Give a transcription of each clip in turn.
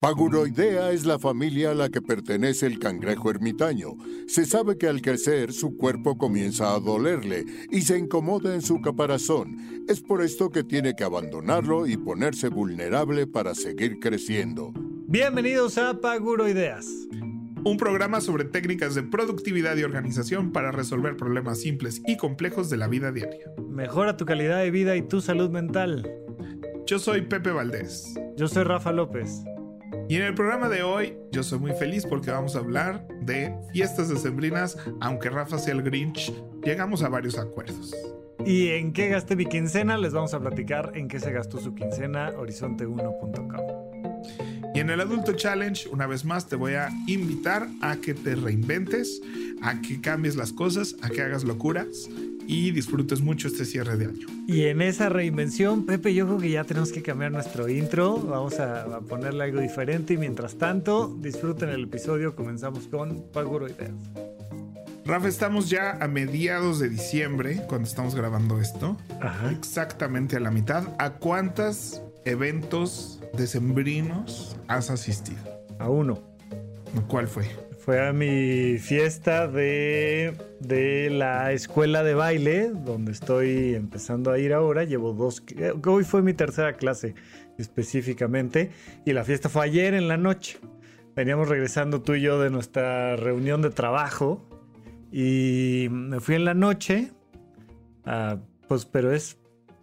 Paguroidea es la familia a la que pertenece el cangrejo ermitaño. Se sabe que al crecer su cuerpo comienza a dolerle y se incomoda en su caparazón. Es por esto que tiene que abandonarlo y ponerse vulnerable para seguir creciendo. Bienvenidos a Paguroideas. Un programa sobre técnicas de productividad y organización para resolver problemas simples y complejos de la vida diaria. Mejora tu calidad de vida y tu salud mental. Yo soy Pepe Valdés. Yo soy Rafa López. Y en el programa de hoy yo soy muy feliz porque vamos a hablar de fiestas decembrinas, aunque Rafa sea el Grinch, llegamos a varios acuerdos. ¿Y en qué gasté mi quincena? Les vamos a platicar en qué se gastó su quincena, horizonte1.com. Y en el Adulto Challenge, una vez más, te voy a invitar a que te reinventes, a que cambies las cosas, a que hagas locuras y disfrutes mucho este cierre de año. Y en esa reinvención, Pepe, yo creo que ya tenemos que cambiar nuestro intro. Vamos a, ponerle algo diferente y mientras tanto, disfruten el episodio. Comenzamos con Paguro Ideas. Rafa, estamos ya a mediados de diciembre cuando estamos grabando esto. Exactamente a la mitad. ¿A cuántos eventos decembrinos has asistido? A uno. ¿Cuál fue? Fue a mi fiesta de, la escuela de baile, donde estoy empezando a ir ahora. Llevo dos, hoy fue mi tercera clase específicamente, y la fiesta fue ayer en la noche. Veníamos regresando tú y yo de nuestra reunión de trabajo, y me fui en la noche. Ah, pues, pero es,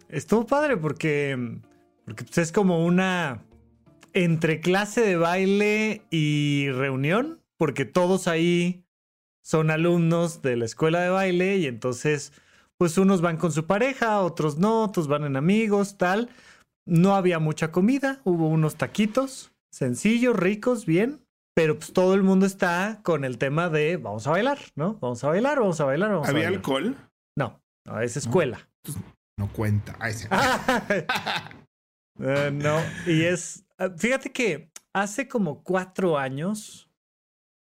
estuvo padre porque, porque pues, es como una entre clase de baile y reunión porque todos ahí son alumnos de la escuela de baile y entonces, pues unos van con su pareja, otros no, otros van en amigos, tal. No había mucha comida, hubo unos taquitos, sencillos, ricos, bien, pero pues todo el mundo está con el tema de vamos a bailar, ¿no? Vamos a bailar, vamos a bailar. Vamos ¿Había a bailar. alcohol? No, no, es escuela. No, cuenta. Eh, no, y es, ah, fíjate que hace como cuatro años,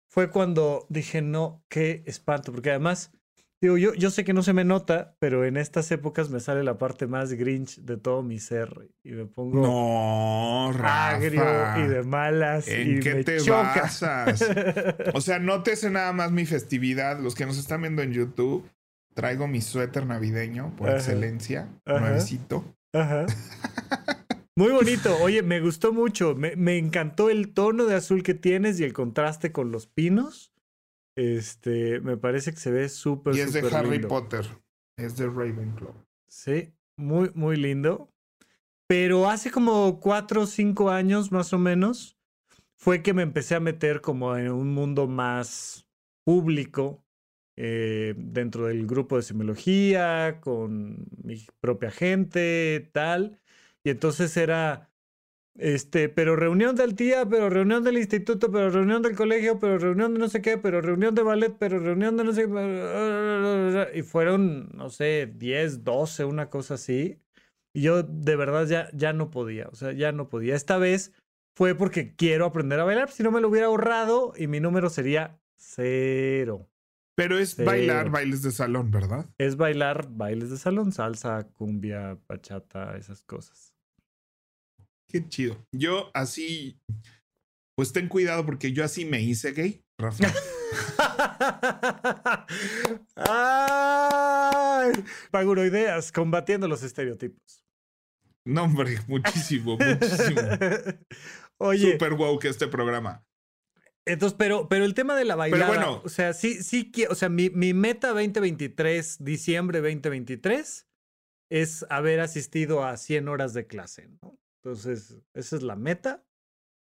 fue cuando dije, no, qué espanto, porque además, digo, yo, yo sé que no se me nota, pero en estas épocas me sale la parte más grinch de todo mi ser y me pongo no, agrio y de malas. ¿En y qué te basas? o sea, nótese nada más mi festividad. Los que nos están viendo en YouTube, traigo mi suéter navideño por excelencia, nuevecito. Ajá. Muy bonito. Oye, me gustó mucho. Me, encantó el tono de azul que tienes y el contraste con los pinos. Este, me parece que se ve súper, Y es de Harry Potter. Es de Ravenclaw. Sí, muy, muy lindo. Pero hace como cuatro o cinco años más o menos fue que me empecé a meter como en un mundo más público eh, dentro del grupo de semiología, con mi propia gente, tal. Y entonces era, este, pero reunión del tía, pero reunión del instituto, pero reunión del colegio, pero reunión de no sé qué, pero reunión de ballet, pero reunión de no sé qué. Y fueron, no sé, 10, 12, una cosa así. Y yo de verdad ya, ya no podía, o sea, ya no podía. Esta vez fue porque quiero aprender a bailar, si no me lo hubiera ahorrado y mi número sería cero. Pero es bailar bailes de salón, ¿verdad? Es bailar bailes de salón, salsa, cumbia, bachata, esas cosas. Qué chido. Yo así, pues ten cuidado porque yo así me hice gay, Rafa. ¡Ay! Paguroideas, combatiendo los estereotipos. No, hombre, muchísimo, muchísimo. Oye. Super wow que este programa. Entonces, pero, pero el tema de la bailada, bueno, o sea, sí, sí, o sea, mi, mi meta 2023, diciembre 2023, es haber asistido a 100 horas de clase, ¿no? Entonces, esa es la meta.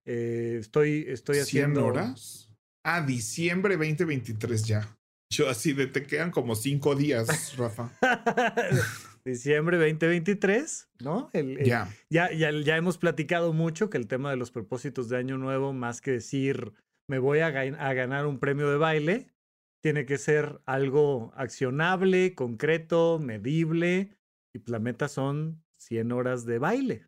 Eh, estoy, estoy haciendo. ¿100 horas? Ah, diciembre 2023 ya. Yo así de te quedan como cinco días, Rafa. diciembre 2023, ¿no? ya. Ya, ya. hemos platicado mucho que el tema de los propósitos de Año Nuevo, más que decir me voy a, a ganar un premio de baile, tiene que ser algo accionable, concreto, medible. Y la meta son 100 horas de baile.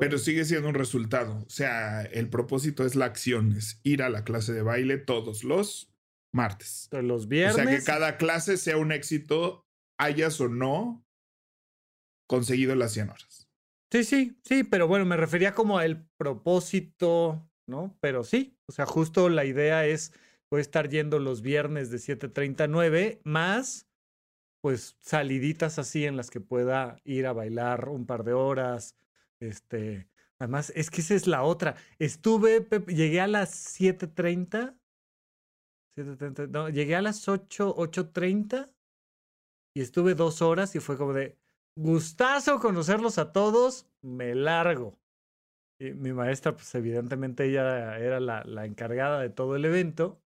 Pero sigue siendo un resultado. O sea, el propósito es la acción, es ir a la clase de baile todos los martes. Los viernes. O sea, que cada clase sea un éxito, hayas o no conseguido las 100 horas. Sí, sí, sí, pero bueno, me refería como al propósito ¿no? Pero sí, o sea, justo la idea es, voy a estar yendo los viernes de 7.39 más, pues saliditas así en las que pueda ir a bailar un par de horas, este, además, es que esa es la otra. Estuve, llegué a las 7.30, 7.30, no, llegué a las 8, 8.30 y estuve dos horas y fue como de, gustazo conocerlos a todos, me largo. Y mi maestra, pues evidentemente ella era la, la, encargada de todo el evento.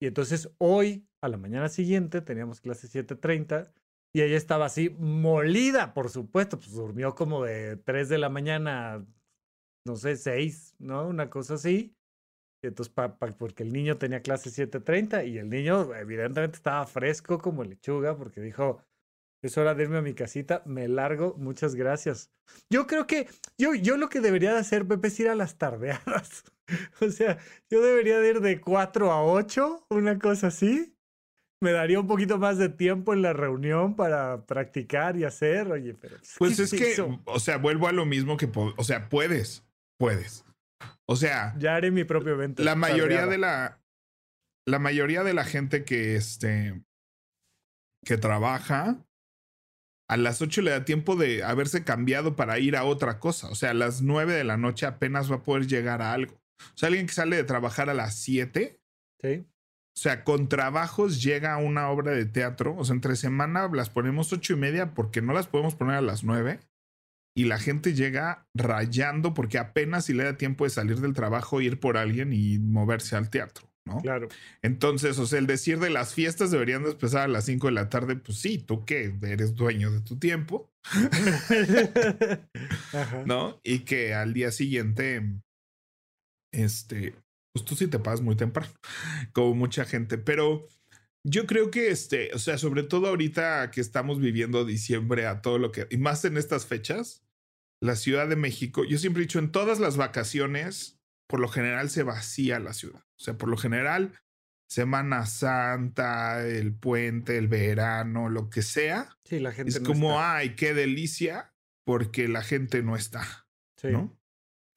Y entonces hoy, a la mañana siguiente, teníamos clase 7.30 y ella estaba así molida, por supuesto, pues durmió como de 3 de la mañana, no sé, 6, ¿no? Una cosa así. Y entonces, porque el niño tenía clase 7.30 y el niño evidentemente estaba fresco como lechuga porque dijo, es hora de irme a mi casita, me largo, muchas gracias. Yo creo que yo, yo lo que debería de hacer, Pepe, es ir a las tardeadas. o sea, yo debería de ir de 4 a 8, una cosa así. Me daría un poquito más de tiempo en la reunión para practicar y hacer, oye, pero... Pues es que, o sea, vuelvo a lo mismo que, o sea, puedes, puedes. O sea... Ya haré mi propio evento. La mayoría de la... La mayoría de la gente que, este, que trabaja, a las 8 le da tiempo de haberse cambiado para ir a otra cosa. O sea, a las 9 de la noche apenas va a poder llegar a algo. O sea, alguien que sale de trabajar a las 7. Sí. O sea, con trabajos llega a una obra de teatro. O sea, entre semana las ponemos ocho y media porque no las podemos poner a las 9. Y la gente llega rayando porque apenas si le da tiempo de salir del trabajo, ir por alguien y moverse al teatro. ¿No? Claro. Entonces, o sea, el decir de las fiestas deberían de empezar a las 5 de la tarde, pues sí, tú que eres dueño de tu tiempo, ¿no? Y que al día siguiente, este, pues tú sí te pasas muy temprano, como mucha gente, pero yo creo que este, o sea, sobre todo ahorita que estamos viviendo diciembre a todo lo que, y más en estas fechas, la Ciudad de México, yo siempre he dicho, en todas las vacaciones, por lo general se vacía la ciudad. O sea, por lo general, Semana Santa, el puente, el verano, lo que sea. Sí, la gente es como, ay, qué delicia, porque la gente no está. Sí. ¿no?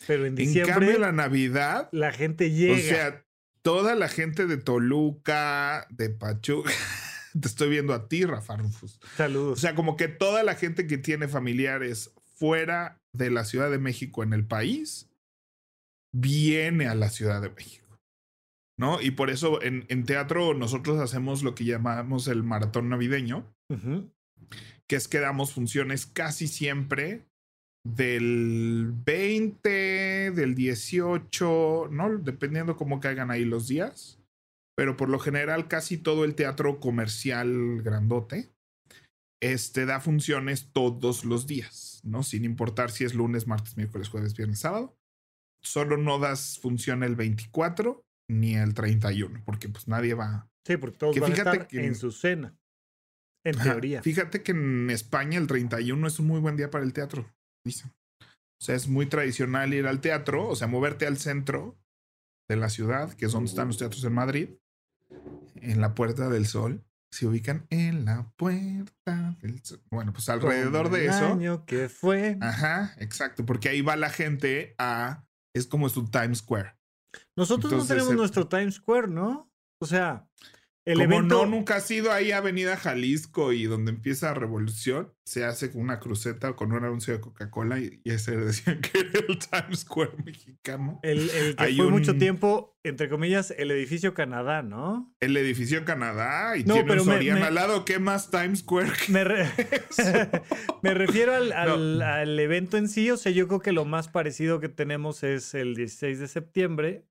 Pero en diciembre. En cambio, la Navidad. La gente llega. O sea, toda la gente de Toluca, de Pachuca. Te estoy viendo a ti, Rafa Rufus. Saludos. O sea, como que toda la gente que tiene familiares fuera de la Ciudad de México en el país viene a la Ciudad de México. ¿No? Y por eso en, en teatro nosotros hacemos lo que llamamos el maratón navideño, que es que damos funciones casi siempre del 20, del 18, ¿no? Dependiendo cómo caigan ahí los días. Pero por lo general casi todo el teatro comercial grandote este da funciones todos los días, ¿no? Sin importar si es lunes, martes, miércoles, jueves, viernes, sábado solo no das función el 24 ni el 31, porque pues nadie va. Sí, porque todos van a estar en su cena. En teoría. Fíjate que en España el 31 es un muy buen día para el teatro, dicen. O sea, es muy tradicional ir al teatro, o sea, moverte al centro de la ciudad, que es donde están los teatros en Madrid, en la Puerta del Sol. Se ubican en la Puerta del Sol. Bueno, pues alrededor de eso. año que fue. Ajá, exacto, porque ahí va la gente a es como su Times Square. Nosotros no tenemos nuestro Times Square, ¿no? O sea, el como evento... no nunca ha sido ahí Avenida Jalisco y donde empieza Revolución, se hace con una cruceta con un anuncio de Coca-Cola y, ese decían que era el Times Square mexicano. El, el que fue mucho tiempo, entre comillas, el edificio Canadá, ¿no? El edificio Canadá y tiene un Soriana al lado. ¿Qué más Times Square? Me, me refiero al, al evento en sí. O sea, yo creo que lo más parecido que tenemos es el 16 de septiembre,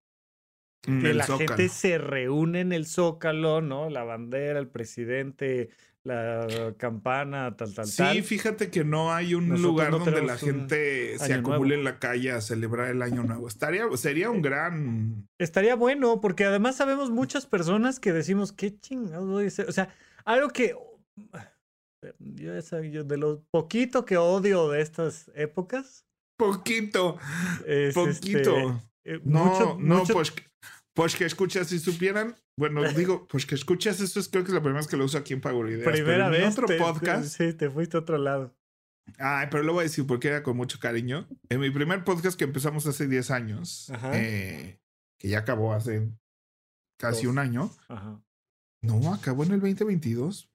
que la gente se reúne en el Zócalo, ¿no? La bandera, el presidente, la campana, tal, tal, tal. Sí, fíjate que no hay un lugar donde la gente se acumule en la calle a celebrar el año nuevo. Estaría, sería un gran. Estaría bueno, porque además sabemos muchas personas que decimos, qué chingados voy a O sea, algo que. Yo, yo de lo poquito que odio de estas épocas. Poquito. poquito. Este, eh, no, no, pues pues que escuchas si supieran. Bueno, digo, pues que escuchas eso es creo que es la primera vez que lo uso aquí en Pago Ideas. Primera vez. En otro podcast. sí, te fuiste a otro lado. Ay, pero lo voy a decir porque era con mucho cariño. En mi primer podcast que empezamos hace 10 años, eh, que ya acabó hace casi un año. No, acabó en el 2022.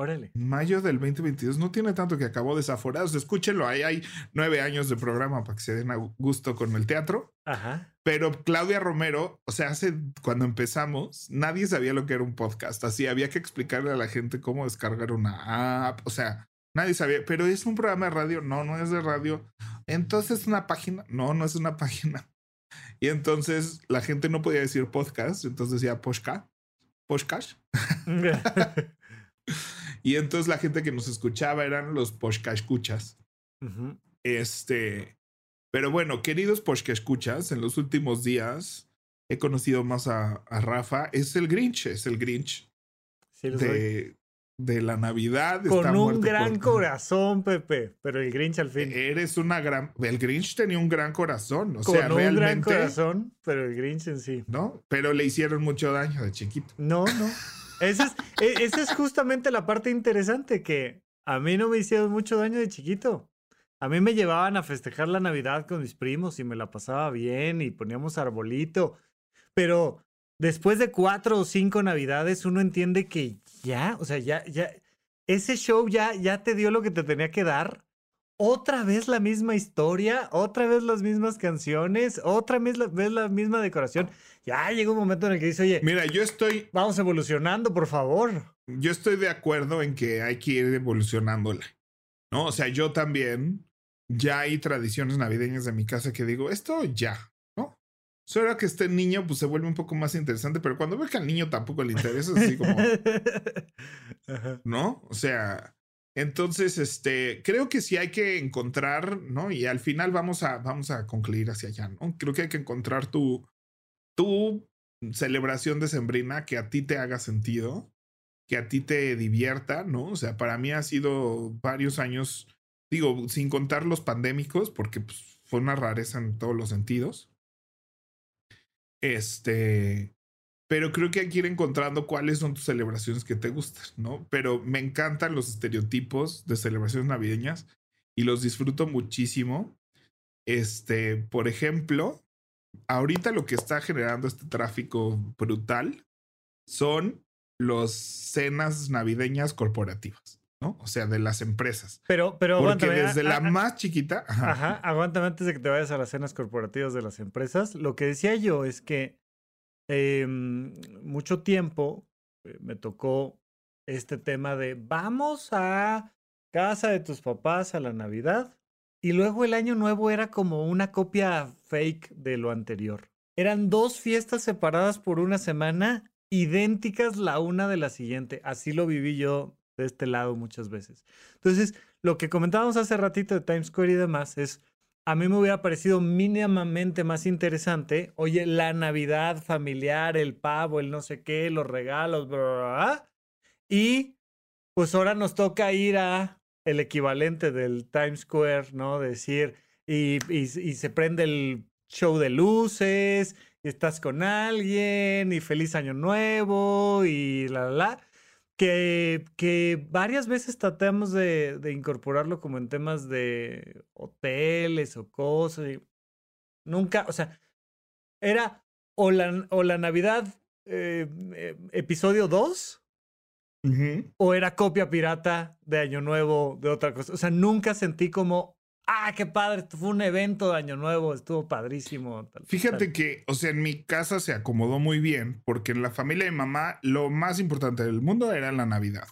Órale. Mayo del 2022. No tiene tanto que acabó desaforados. Escúchenlo. Ahí hay nueve años de programa para que se den a gusto con el teatro. Ajá. Pero Claudia Romero, o sea, hace cuando empezamos, nadie sabía lo que era un podcast. Así había que explicarle a la gente cómo descargar una app. O sea, nadie sabía. Pero es un programa de radio. No, no es de radio. Entonces, ¿es una página. No, no es una página. Y entonces la gente no podía decir podcast. Entonces decía podcast. Podcast. Y entonces la gente que nos escuchaba eran los Poshka escuchas. Este. Pero bueno, queridos Poshka escuchas, en los últimos días he conocido más a, Rafa. Es el Grinch, es el Grinch. de, de, la Navidad. Con un gran corazón, Pepe. Pero el Grinch al fin. Eres una gran. El Grinch tenía un gran corazón. O Con sea, un gran corazón, pero el Grinch en sí. No, pero le hicieron mucho daño de chiquito. No, no. Esa es, e, esa es justamente la parte interesante, que a mí no me hicieron mucho daño de chiquito. A mí me llevaban a festejar la Navidad con mis primos y me la pasaba bien y poníamos arbolito. Pero después de cuatro o cinco Navidades uno entiende que ya, o sea, ya, ya, ese show ya, ya te dio lo que te tenía que dar otra vez la misma historia, otra vez las mismas canciones, otra vez la, misma decoración. Ya llega un momento en el que dice, oye, mira, yo estoy... Vamos evolucionando, por favor. Yo estoy de acuerdo en que hay que ir evolucionándola. ¿No? O sea, yo también, ya hay tradiciones navideñas de mi casa que digo, esto ya, ¿no? Solo que este niño, pues se vuelve un poco más interesante, pero cuando ve que al niño tampoco le interesa, es así como... ¿No? O sea entonces, este, creo que sí hay que encontrar, ¿no? Y al final vamos a, vamos a concluir hacia allá, ¿no? Creo que hay que encontrar tu, tu celebración decembrina que a ti te haga sentido, que a ti te divierta, ¿no? O sea, para mí ha sido varios años, digo, sin contar los pandémicos, porque pues, fue una rareza en todos los sentidos. Este, pero creo que hay que ir encontrando cuáles son tus celebraciones que te gustan, ¿no? Pero me encantan los estereotipos de celebraciones navideñas y los disfruto muchísimo. Este, por ejemplo, ahorita lo que está generando este tráfico brutal son los cenas navideñas corporativas, ¿no? O sea, de las empresas. Pero, pero Porque desde la más chiquita. Ajá. ajá, aguántame antes de que te vayas a las cenas corporativas de las empresas. Lo que decía yo es que eh, mucho tiempo eh, me tocó este tema de vamos a casa de tus papás a la Navidad y luego el año nuevo era como una copia fake de lo anterior. Eran dos fiestas separadas por una semana, idénticas la una de la siguiente. Así lo viví yo de este lado muchas veces. Entonces, lo que comentábamos hace ratito de Times Square y demás es a mí me hubiera parecido mínimamente más interesante, oye, la Navidad familiar, el pavo, el no sé qué, los regalos, bla, y pues ahora nos toca ir a el equivalente del Times Square, ¿no? Decir, y, y se prende el show de luces, y estás con alguien, y feliz año nuevo, y la, la, la que, que varias veces tratamos de, de, incorporarlo como en temas de hoteles o cosas. Y nunca, o sea, era o la, o la Navidad eh, eh, episodio 2 o era copia pirata de Año Nuevo de otra cosa. O sea, nunca sentí como ah, qué padre, fue un evento de Año Nuevo, estuvo padrísimo. Fíjate que, o sea, en mi casa se acomodó muy bien, porque en la familia de mamá lo más importante del mundo era la Navidad.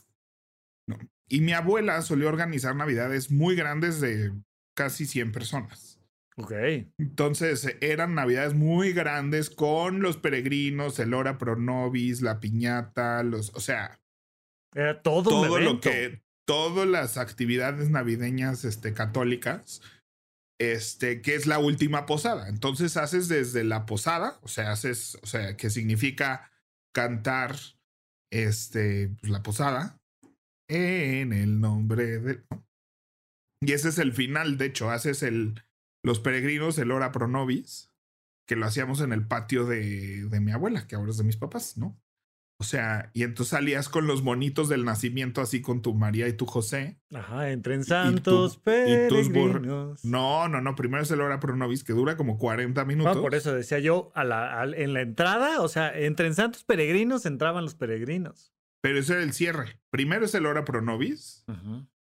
¿no? Y mi abuela solía organizar Navidades muy grandes de casi 100 personas. Ok. Entonces eran Navidades muy grandes con los peregrinos, el hora pro nobis, la piñata, los, o sea, era todo, todo un lo que todas las actividades navideñas este, católicas, este, que es la última posada. Entonces haces desde la posada, o sea, haces, o sea, que significa cantar este, pues, la posada en el nombre de... Y ese es el final, de hecho, haces el, los peregrinos, el hora pro nobis, que lo hacíamos en el patio de, de mi abuela, que ahora es de mis papás, ¿no? O sea, y entonces salías con los monitos del nacimiento, así con tu María y tu José. Ajá, entren santos, peregrinos. No, no, no. Primero es el hora pro nobis, que dura como 40 minutos. por eso decía yo, a la, en la entrada, o sea, entren santos peregrinos entraban los peregrinos. Pero ese era el cierre. Primero es el hora pro nobis,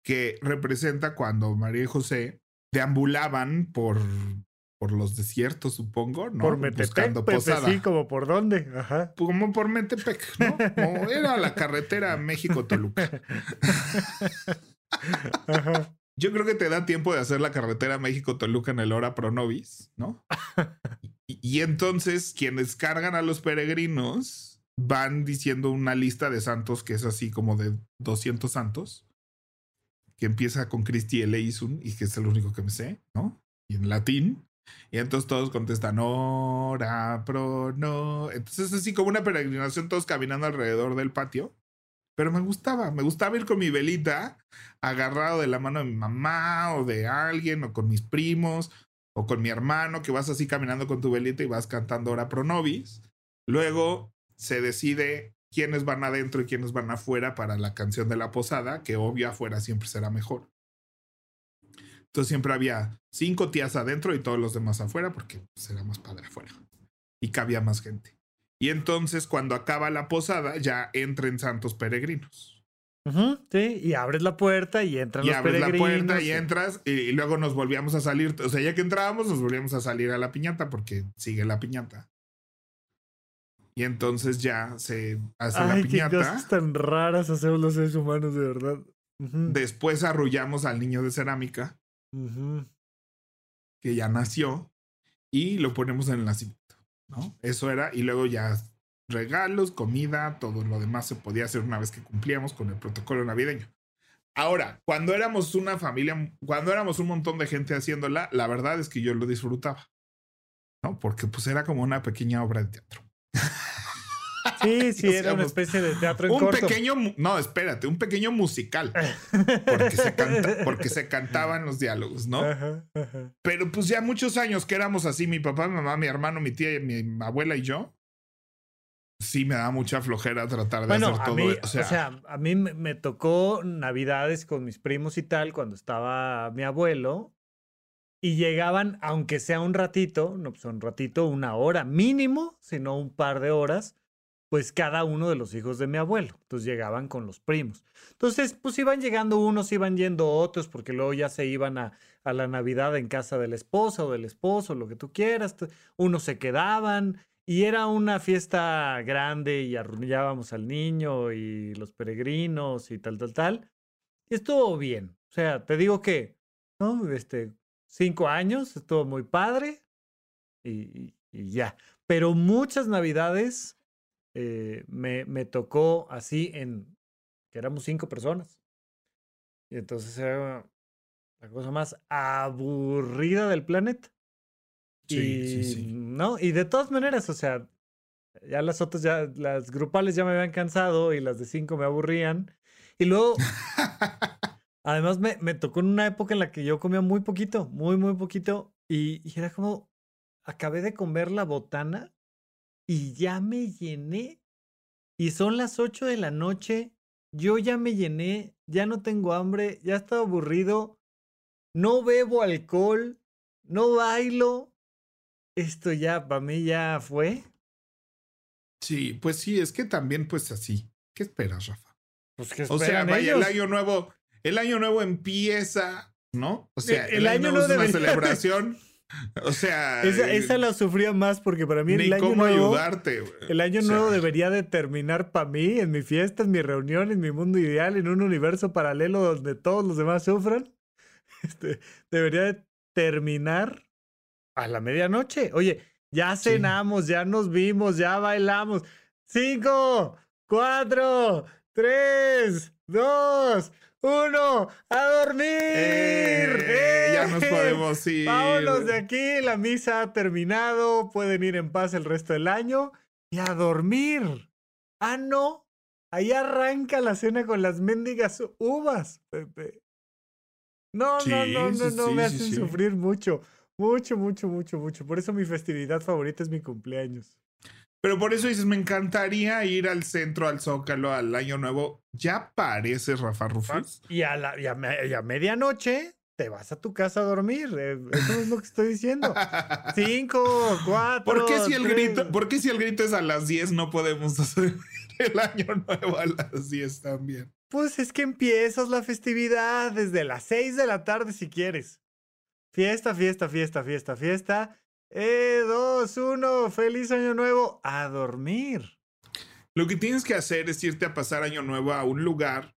que representa cuando María y José deambulaban por por los desiertos, supongo, ¿no? Por Metepec, pues, sí, como por dónde, ajá. Como por Metepec, ¿no? Como era la carretera México-Toluca. Yo creo que te da tiempo de hacer la carretera México-Toluca en el hora Pronovis, ¿no? Y, y, entonces quienes cargan a los peregrinos van diciendo una lista de santos que es así como de 200 santos, que empieza con Christi Eleison y que es el único que me sé, ¿no? Y en latín. Y entonces todos contestan, ora, pro, no. Entonces es así como una peregrinación, todos caminando alrededor del patio. Pero me gustaba, me gustaba ir con mi velita agarrado de la mano de mi mamá o de alguien o con mis primos o con mi hermano que vas así caminando con tu velita y vas cantando ora pro nobis. Luego se decide quiénes van adentro y quiénes van afuera para la canción de la posada, que obvio afuera siempre será mejor. Entonces siempre había cinco tías adentro y todos los demás afuera porque pues, más padre afuera. Y cabía más gente. Y entonces cuando acaba la posada ya entren santos peregrinos. sí, y abres la puerta y entran los peregrinos. Y abres la puerta y entras y, luego nos volvíamos a salir. O sea, ya que entrábamos nos volvíamos a salir a la piñata porque sigue la piñata. Y entonces ya se hace la piñata. Qué cosas tan raras hacemos los seres humanos, de verdad. Después arrullamos al niño de cerámica que ya nació y lo ponemos en el nacimiento, ¿no? Eso era, y luego ya regalos, comida, todo lo demás se podía hacer una vez que cumplíamos con el protocolo navideño. Ahora, cuando éramos una familia, cuando éramos un montón de gente haciéndola, la verdad es que yo lo disfrutaba, ¿no? Porque pues era como una pequeña obra de teatro. Sí, sí, era una especie de teatro en un pequeño, no, espérate, un pequeño musical. Porque se, cantaban los diálogos, ¿no? Pero pues ya muchos años que éramos así, mi papá, mi mamá, mi hermano, mi tía, mi abuela y yo, sí me da mucha flojera tratar de hacer todo. o, sea, a mí me tocó navidades con mis primos y tal cuando estaba mi abuelo y llegaban, aunque sea un ratito, no pues un ratito, una hora mínimo, sino un par de horas, pues cada uno de los hijos de mi abuelo. Entonces llegaban con los primos. Entonces, pues iban llegando unos, iban yendo otros, porque luego ya se iban a, la Navidad en casa de la esposa o del esposo, lo que tú quieras. Unos se quedaban y era una fiesta grande y arrullábamos al niño y los peregrinos y tal, tal, tal. Y estuvo bien. O sea, te digo que, ¿no? Este, cinco años, estuvo muy padre y ya. Pero muchas navidades eh, me, me, tocó así en que éramos cinco personas. Y entonces era la cosa más aburrida del planeta. Sí, y, sí, sí. ¿no? Y de todas maneras, o sea, ya las otras, ya las grupales ya me habían cansado y las de cinco me aburrían. Y luego, además me, me tocó en una época en la que yo comía muy poquito, muy, muy poquito. Y, y era como, acabé de comer la botana y ya me llené. Y son las 8 de la noche, yo ya me llené, ya no tengo hambre, ya estaba aburrido, no bebo alcohol, no bailo. Esto ya, para mí ya fue. Sí, pues sí, es que también pues así. ¿Qué esperas, Rafa? Pues que o sea, vaya, el año nuevo, el año nuevo empieza, ¿no? O sea, el, año, nuevo es una celebración. O sea. Esa, la sufría más porque para mí el año cómo nuevo. ayudarte, El año nuevo debería de terminar para mí, en mi fiesta, en mi reunión, en mi mundo ideal, en un universo paralelo donde todos los demás sufran. Este, debería de terminar a la medianoche. Oye, ya cenamos, ya nos vimos, ya bailamos. Cinco, cuatro, tres, dos, uno, a dormir. Eh, ya nos podemos ir. Vámonos de aquí, la misa ha terminado, pueden ir en paz el resto del año y a dormir. Ah, no, ahí arranca la cena con las mendigas uvas, Pepe. No, no, no, no, no, me hacen sufrir mucho, mucho, mucho, mucho, mucho. Por eso mi festividad favorita es mi cumpleaños. Pero por eso dices, me encantaría ir al centro, al Zócalo, al Año Nuevo. Ya parece Rafa Rufus. Y a, la, y a, medianoche te vas a tu casa a dormir. Eh, eso es lo que estoy diciendo. Cinco, cuatro. ¿Por qué si el grito, ¿por qué si el grito es a las diez no podemos hacer el año nuevo a las diez también? Pues es que empiezas la festividad desde las seis de la tarde si quieres. Fiesta, fiesta, fiesta, fiesta, fiesta. Eh, dos, uno, feliz año nuevo. A dormir. Lo que tienes que hacer es irte a pasar año nuevo a un lugar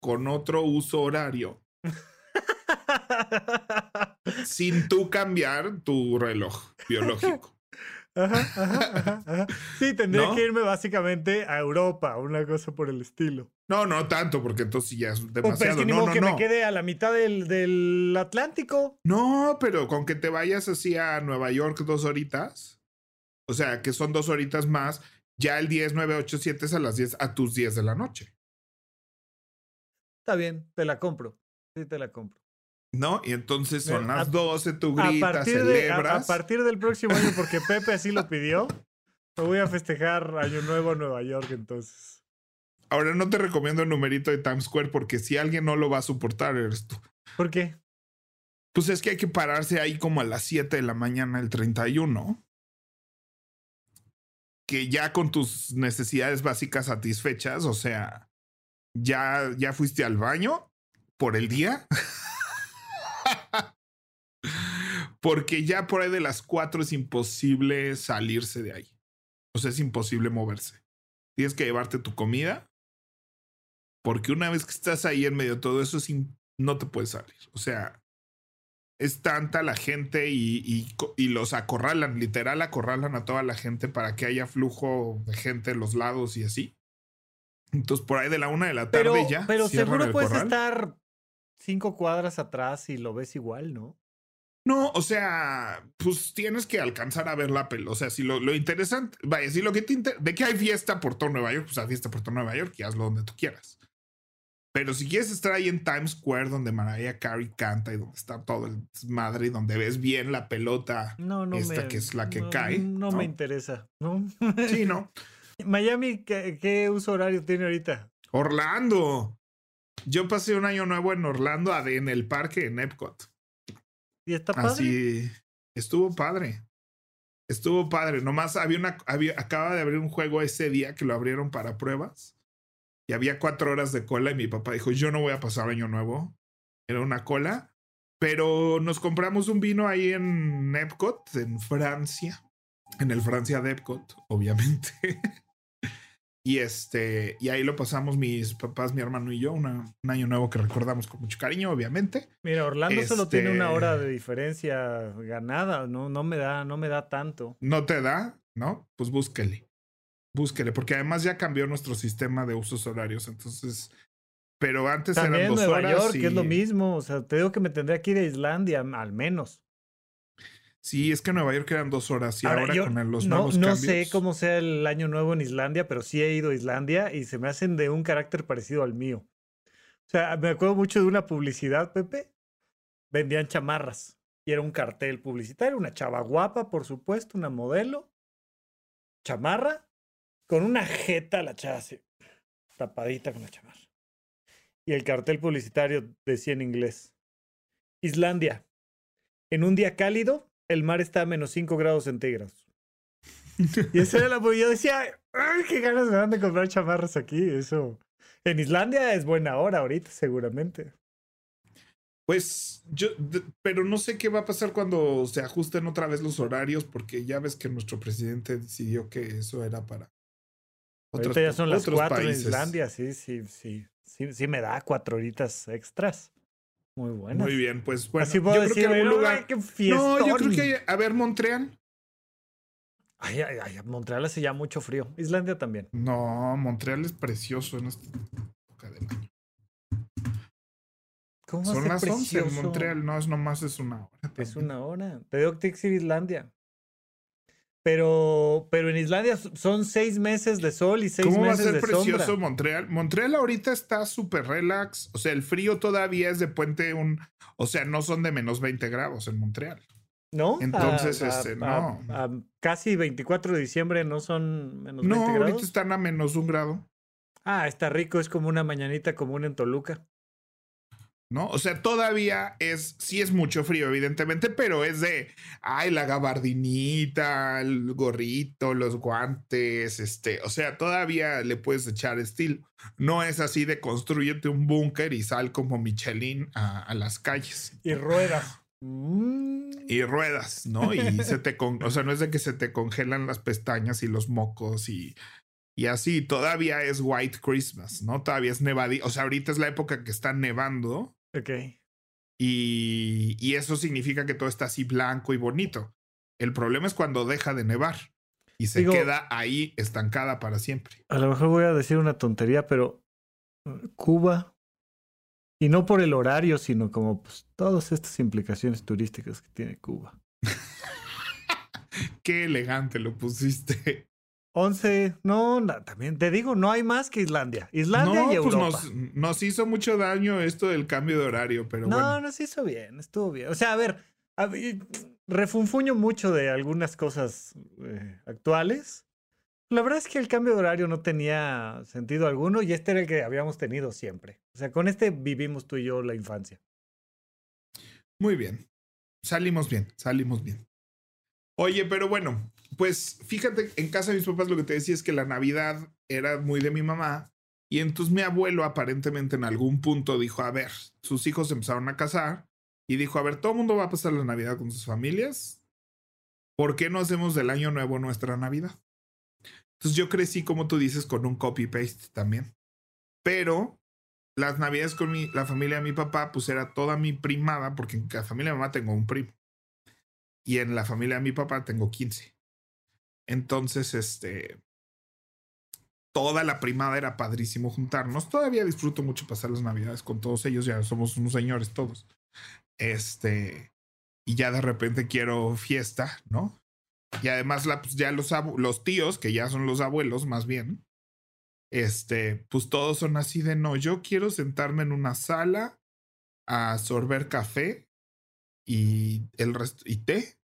con otro uso horario. sin tú cambiar tu reloj biológico. Sí, tendría que irme básicamente a Europa, una cosa por el estilo. No, no tanto, porque entonces ya es demasiado. Pues, pero es que ni no, que me quede a la mitad del, del, Atlántico. No, pero con que te vayas así a Nueva York dos horitas, o sea, que son dos horitas más, ya el 10, 9, 8, 7 es a las 10, a tus 10 de la noche. Está bien, te la compro. Sí, te la compro. ¿No? Y entonces son las 12, tú gritas, celebras. a, partir del próximo año, porque Pepe así lo pidió, me voy a festejar Año Nuevo en Nueva York entonces. Ahora no te recomiendo el numerito de Times Square porque si alguien no lo va a soportar eres tú. ¿Por qué? Pues es que hay que pararse ahí como a las 7 de la mañana el 31. Que ya con tus necesidades básicas satisfechas, o sea, ya, ya fuiste al baño por el día. Porque ya por ahí de las 4 es imposible salirse de ahí. O sea, es imposible moverse. Tienes que llevarte tu comida. Porque una vez que estás ahí en medio de todo eso, no te puedes salir. O sea, es tanta la gente y, y, los acorralan, literal acorralan a toda la gente para que haya flujo de gente en los lados y así. Entonces, por ahí de la una de la tarde ya. Pero seguro puedes estar cinco cuadras atrás y lo ves igual, ¿no? No, o sea, pues tienes que alcanzar a ver la pelo. O sea, si lo, lo interesante, vaya, si lo que te interesa, de que hay fiesta por todo Nueva York, pues hay fiesta por todo Nueva York y hazlo donde tú quieras. Pero si quieres estar ahí en Times Square, donde Mariah Carey canta y donde está todo el madre y donde ves bien la pelota, no, no esta que es la que cae. No, me interesa, ¿no? Sí, no. Miami, ¿qué, ¿qué, uso horario tiene ahorita? Orlando. Yo pasé un año nuevo en Orlando, en el parque, en Epcot. ¿Y está padre? Así, estuvo padre. Estuvo padre. Nomás había una, había, acaba de abrir un juego ese día que lo abrieron para pruebas. Y había cuatro horas de cola y mi papá dijo, yo no voy a pasar año nuevo. Era una cola. Pero nos compramos un vino ahí en Epcot, en Francia. En el Francia de Epcot, obviamente. Y este, y ahí lo pasamos mis papás, mi hermano y yo, un año nuevo que recordamos con mucho cariño, obviamente. Mira, Orlando solo tiene una hora este de diferencia ganada, no, no me da, no me da tanto. ¿No te da? ¿No? Pues búsquele. Búsquele, porque además ya cambió nuestro sistema de usos horarios, entonces. Pero antes También eran dos Nueva horas. York, que es lo mismo. O sea, te digo que me tendré que ir a Islandia, al menos. Sí, es que Nueva York eran dos horas y ahora, con los no, nuevos no sé cómo sea el año nuevo en Islandia, pero sí he ido a Islandia y se me hacen de un carácter parecido al mío. O sea, me acuerdo mucho de una publicidad, Pepe. Vendían chamarras y era un cartel publicitario, una chava guapa, por supuesto, una modelo, chamarra, con una jeta la chava así, tapadita con la chamarra. Y el cartel publicitario decía en inglés, Islandia, en un día cálido, el mar está a menos 5 grados centígrados. y esa era la yo decía, ay, qué ganas me dan de comprar chamarras aquí, eso. En Islandia es buena hora ahorita, seguramente. Pues yo, pero no sé qué va a pasar cuando se ajusten otra vez los horarios, porque ya ves que nuestro presidente decidió que eso era para otros, ya son las cuatro en Islandia, sí, sí, sí, sí, sí me da cuatro horitas extras. Muy bueno. Muy bien, pues bueno. Así puedo yo decir, creo que algún lugar. no, yo creo que a ver, Montreal. Ay, ay, ay, Montreal hace ya mucho frío. Islandia también. No, Montreal es precioso en esta época del año. ¿Cómo Son las once 11 en Montreal, no es nomás es una hora. Es una hora. Te digo que Islandia. Pero, pero en Islandia son seis meses de sol y seis meses de sombra. ¿Cómo va a ser precioso Montreal? Montreal ahorita está súper relax. O sea, el frío todavía es de puente un... O sea, no son de menos 20 grados en Montreal. ¿No? Entonces, este, no. casi 24 de diciembre no son menos 20 no, grados. ahorita están a menos un grado. Ah, está rico, es como una mañanita común en Toluca. ¿No? O sea, todavía es, sí es mucho frío, evidentemente, pero es de, ay, la gabardinita, el gorrito, los guantes, este, o sea, todavía le puedes echar estilo. No es así de construyete un búnker y sal como Michelin a, las calles. Y ruedas. Mm. Y ruedas, ¿no? Y se te, con, o sea, no es de que se te congelan las pestañas y los mocos y y así, todavía es White Christmas, ¿no? Todavía es nevadí. O sea, ahorita es la época que está nevando. Ok. Y, y eso significa que todo está así blanco y bonito. El problema es cuando deja de nevar y se queda ahí estancada para siempre. A lo mejor voy a decir una tontería, pero uh, Cuba, y no por el horario, sino como pues, todas estas implicaciones turísticas que tiene Cuba. Qué elegante lo pusiste. 11, no, también te digo, no hay más que Islandia. Islandia y pues Europa. Pues nos, hizo mucho daño esto del cambio de horario, pero no, bueno. No, nos hizo bien, estuvo bien. O sea, a ver, refunfuño mucho de algunas cosas eh, actuales. La verdad es que el cambio de horario no tenía sentido alguno y este era el que habíamos tenido siempre. O sea, con este vivimos tú y yo la infancia. Muy bien. Salimos bien, salimos bien. Oye, pero bueno, pues fíjate, en casa de mis papás lo que te decía es que la Navidad era muy de mi mamá. Y entonces mi abuelo aparentemente en algún punto dijo, a ver, sus hijos empezaron a casar y dijo, a ver, todo el mundo va a pasar la Navidad con sus familias. ¿Por qué no hacemos del año nuevo nuestra Navidad? Entonces yo crecí, como tú dices, con un copy-paste también. Pero las Navidades con mi, la familia de mi papá, pues era toda mi primada, porque en la familia de mamá tengo un primo. Y en la familia de mi papá tengo 15. Entonces, este, toda la primada era padrísimo juntarnos. Todavía disfruto mucho pasar las navidades con todos ellos, ya somos unos señores todos. Este, y ya de repente quiero fiesta, ¿no? Y además, la, pues ya los, los tíos, que ya son los abuelos más bien, este, pues todos son así de no, yo quiero sentarme en una sala a sorber café y el resto, y té,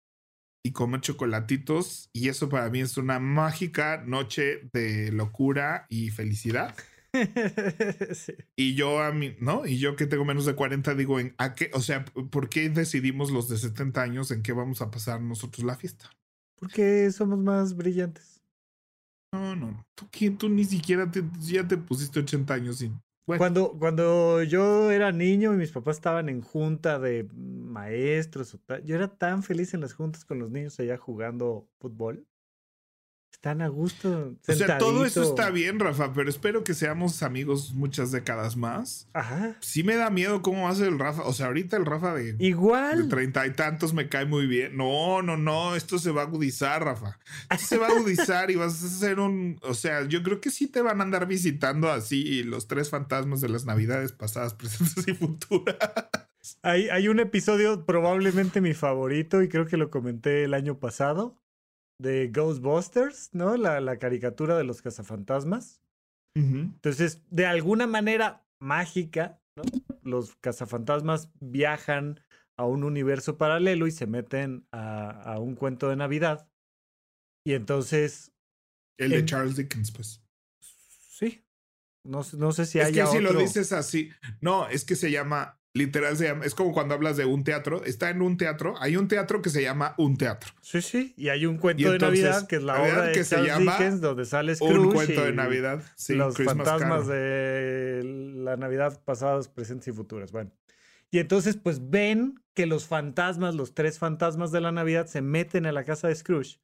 y comer chocolatitos y eso para mí es una mágica noche de locura y felicidad. Y yo a mí, ¿no? Y yo que tengo menos de 40 digo, ¿en a qué? O sea, ¿por qué decidimos los de 70 años en qué vamos a pasar nosotros la fiesta? Porque somos más brillantes. No, no, tú, tú ni siquiera te, ya te pusiste 80 años cuando, cuando yo era niño y mis papás estaban en junta de maestros, yo era tan feliz en las juntas con los niños allá jugando fútbol. Están a gusto. O sea, todo eso está bien, Rafa, pero espero que seamos amigos muchas décadas más. Ajá. Sí me da miedo cómo va a ser el Rafa. O sea, ahorita el Rafa de. Igual. De treinta y tantos me cae muy bien. No, no, no. Esto se va a agudizar, Rafa. Esto se va a agudizar y vas a ser un. O sea, yo creo que sí te van a andar visitando así los tres fantasmas de las navidades pasadas, presentes y futuras. Hay, hay un episodio, probablemente mi favorito, y creo que lo comenté el año pasado de Ghostbusters, ¿no? La, la caricatura de los cazafantasmas. Entonces, de alguna manera mágica, ¿no? Los cazafantasmas viajan a un universo paralelo y se meten a, a un cuento de Navidad. Y entonces. El de Charles Dickens, pues. Sí. No, no sé si hay. Es que si lo dices así. No, es que se llama Literal se llama, es como cuando hablas de un teatro, está en un teatro, hay un teatro que se llama un teatro. Sí, sí, y hay un cuento de Navidad que es la obra de que se llama Dickens, donde sale Scrooge un cuento de Navidad, sí, los fantasmas de la Navidad pasadas, presentes y futuras. Bueno, y entonces pues ven que los fantasmas, los tres fantasmas de la Navidad se meten a la casa de Scrooge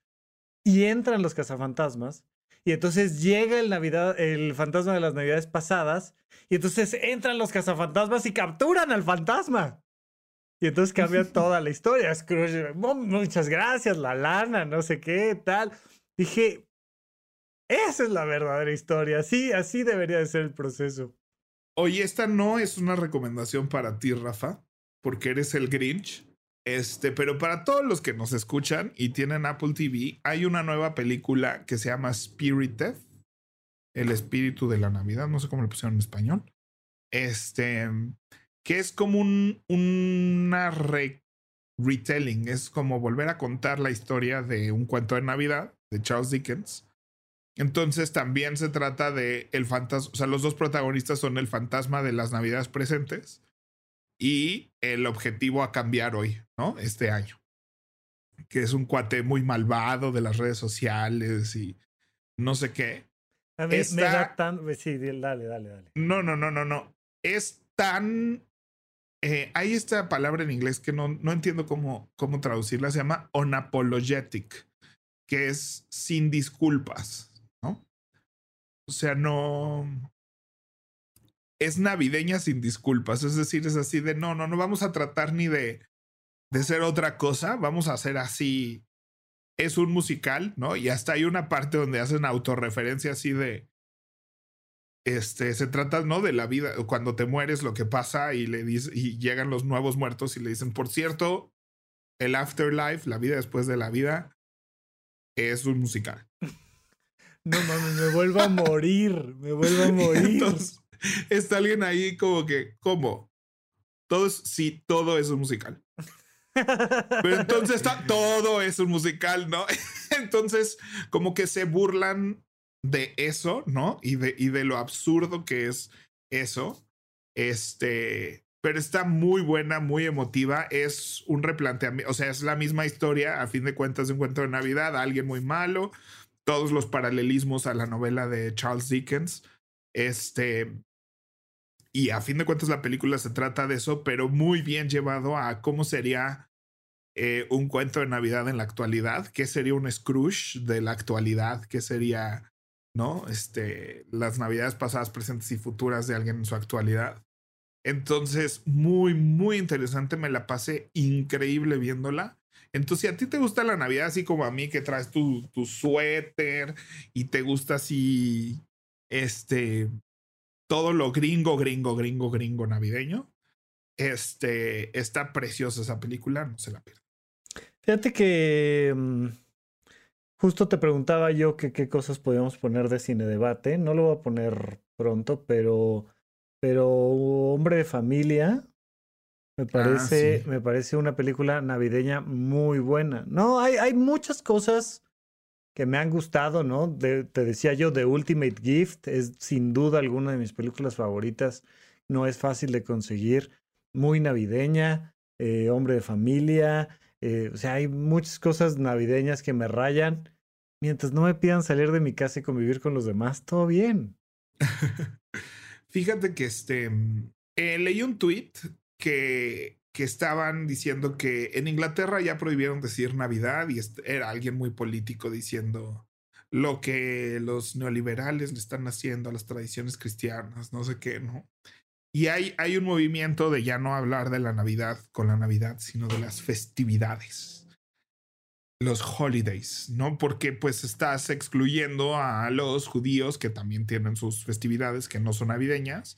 y entran los cazafantasmas y entonces llega el, Navidad, el fantasma de las Navidades pasadas. Y entonces entran los cazafantasmas y capturan al fantasma. Y entonces cambia toda la historia. Scrooge, muchas gracias, la lana, no sé qué, tal. Dije, esa es la verdadera historia. Sí, así debería de ser el proceso. Oye, esta no es una recomendación para ti, Rafa, porque eres el Grinch. Este, pero para todos los que nos escuchan y tienen Apple TV, hay una nueva película que se llama Spirited, el espíritu de la Navidad, no sé cómo le pusieron en español. Este, que es como un, una retelling, es como volver a contar la historia de un cuento de Navidad de Charles Dickens. Entonces también se trata de el fantasma, o sea, los dos protagonistas son el fantasma de las Navidades presentes y el objetivo a cambiar hoy, ¿no? Este año. Que es un cuate muy malvado de las redes sociales y no sé qué. A mí me da tan. Sí, dale, dale, dale. No, no, no, no, no. Es tan. Eh, hay esta palabra en inglés que no, no entiendo cómo, cómo traducirla. Se llama unapologetic, que es sin disculpas, ¿no? O sea, no. Es navideña sin disculpas. Es decir, es así de no, no, no vamos a tratar ni de, de ser otra cosa. Vamos a hacer así es un musical, ¿no? Y hasta hay una parte donde hacen autorreferencia así de. Este, se trata, ¿no? De la vida, cuando te mueres, lo que pasa y le dice, y llegan los nuevos muertos y le dicen, por cierto, el afterlife, la vida después de la vida, es un musical. No mames, me vuelvo a morir, me vuelvo a morir. Entonces, está alguien ahí como que, ¿cómo? Todo es, sí, todo es un musical. Pero entonces está, todo es un musical, ¿no? Entonces, como que se burlan de eso, ¿no? Y de, y de lo absurdo que es eso. Este, pero está muy buena, muy emotiva. Es un replanteamiento, o sea, es la misma historia, a fin de cuentas, de un cuento de Navidad, alguien muy malo, todos los paralelismos a la novela de Charles Dickens. Este, y a fin de cuentas la película se trata de eso, pero muy bien llevado a cómo sería eh, un cuento de Navidad en la actualidad, qué sería un Scrooge de la actualidad, qué sería, ¿no? Este, las Navidades pasadas, presentes y futuras de alguien en su actualidad. Entonces, muy, muy interesante, me la pasé increíble viéndola. Entonces, si a ti te gusta la Navidad, así como a mí, que traes tu, tu suéter y te gusta así, este, todo lo gringo, gringo, gringo, gringo navideño, este, está preciosa esa película, no se la pierdan. Fíjate que mm, justo te preguntaba yo que qué cosas podíamos poner de cine debate. No lo voy a poner pronto, pero, pero Hombre de Familia me ah, parece, me parece una película navideña muy buena. No, hay, hay muchas cosas que me han gustado, ¿no? te decía yo, The Ultimate Gift es sin duda alguna de mis películas favoritas. No es fácil de conseguir. Muy navideña, eh, hombre de familia. Eh, o sea, hay muchas cosas navideñas que me rayan. Mientras no me pidan salir de mi casa y convivir con los demás, todo bien. Fíjate que este eh, leí un tweet que, que estaban diciendo que en Inglaterra ya prohibieron decir Navidad y era alguien muy político diciendo lo que los neoliberales le están haciendo a las tradiciones cristianas, no sé qué, ¿no? Y hay, hay un movimiento de ya no hablar de la Navidad con la Navidad, sino de las festividades. Los holidays, ¿no? Porque pues estás excluyendo a los judíos que también tienen sus festividades que no son navideñas.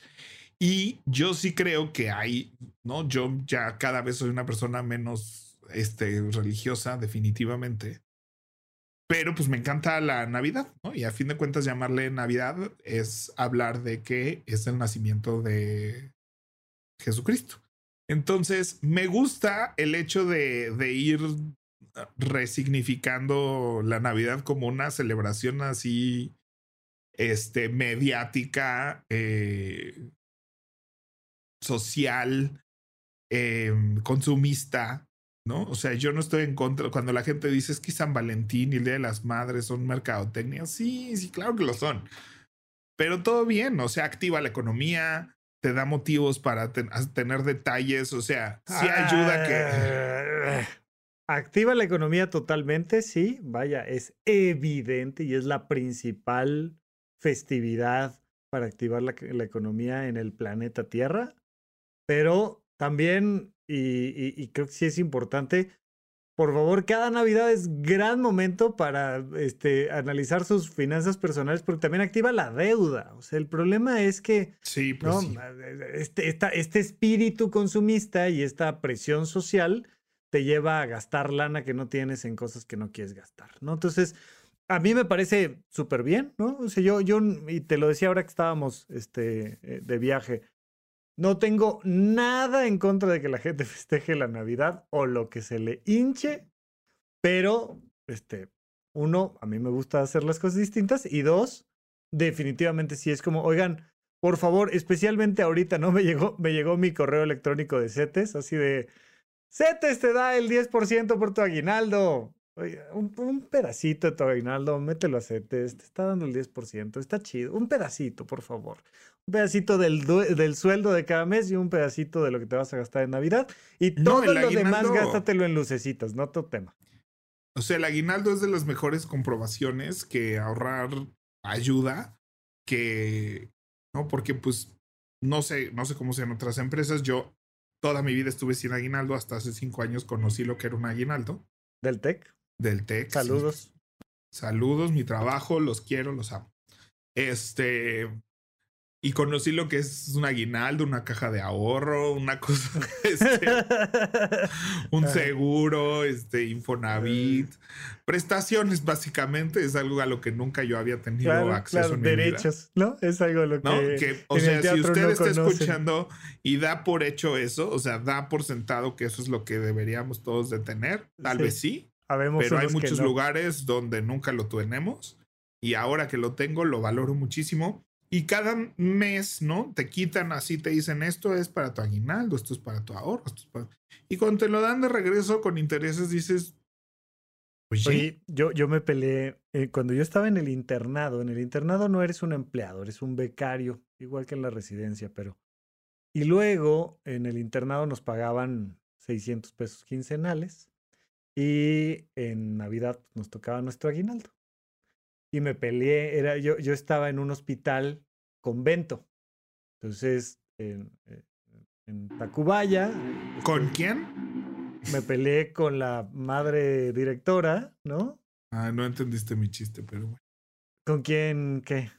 Y yo sí creo que hay, ¿no? Yo ya cada vez soy una persona menos este, religiosa, definitivamente. Pero pues me encanta la Navidad, ¿no? Y a fin de cuentas llamarle Navidad es hablar de que es el nacimiento de Jesucristo. Entonces, me gusta el hecho de, de ir resignificando la Navidad como una celebración así, este, mediática, eh, social, eh, consumista, ¿no? O sea, yo no estoy en contra. Cuando la gente dice es que San Valentín y el Día de las Madres son mercadotecnia, sí, sí, claro que lo son. Pero todo bien, o sea, activa la economía, te da motivos para tener detalles, o sea, sí ayuda que. Ah, activa la economía totalmente, sí, vaya, es evidente y es la principal festividad para activar la economía en el planeta Tierra, pero también y, creo que sí es importante. Por favor, cada Navidad es gran momento para este, analizar sus finanzas personales porque también activa la deuda. O sea, el problema es que sí, pues Este, este espíritu consumista y esta presión social te lleva a gastar lana que no tienes en cosas que no quieres gastar, ¿no? Entonces, a mí me parece súper bien, ¿no? O sea, yo, yo, y te lo decía ahora que estábamos este, eh, de viaje, No tengo nada en contra de que la gente festeje la Navidad o lo que se le hinche, pero, este, uno, a mí me gusta hacer las cosas distintas y dos, definitivamente sí es como, oigan, por favor, especialmente ahorita, ¿no? Me llegó, me llegó mi correo electrónico de CETES, así de, CETES te da el 10% por tu aguinaldo. Oye, un, pedacito de tu aguinaldo, mételo a CETES, te está dando el 10%, está chido. Un pedacito, por favor. Un pedacito del, del sueldo de cada mes y un pedacito de lo que te vas a gastar en Navidad. Y todo lo demás gástatelo en lucecitas, no tu tema. O sea, el aguinaldo es de las mejores comprobaciones que ahorrar ayuda, que, ¿no? Porque pues, no sé, no sé cómo sean otras empresas. Yo toda mi vida estuve sin aguinaldo, hasta hace cinco años conocí lo que era un aguinaldo. ¿Del TEC? Del TEC. Saludos. Saludos, mi trabajo, los quiero, los amo. Este, y conocí lo que es un aguinaldo, una caja de ahorro, una cosa, este, un seguro, este, Infonavit, prestaciones básicamente, es algo a lo que nunca yo había tenido acceso. en mi derechos, ¿no? Es algo a lo que... o sea, si usted está escuchando y da por hecho eso, o sea, da por sentado que eso es lo que deberíamos todos de tener, tal vez sí, pero hay muchos lugares donde nunca lo tenemos y ahora que lo tengo lo valoro muchísimo y cada mes, ¿no? Te quitan así, te dicen, esto es para tu aguinaldo, esto es para tu ahorro. Y cuando te lo dan de regreso con intereses, dices, pues sí. yo, yo me peleé, eh, cuando yo estaba en el internado, en el internado no eres un empleado, eres un becario, igual que en la residencia, pero... Y luego en el internado nos pagaban 600 pesos quincenales y en Navidad nos tocaba nuestro aguinaldo y me peleé. Era, yo, yo estaba en un hospital convento. Entonces, en, eh, en Tacubaya. ¿Con quién? Me peleé con la madre directora, ¿no? Ah, no entendiste mi chiste, pero bueno. ¿Con quién qué?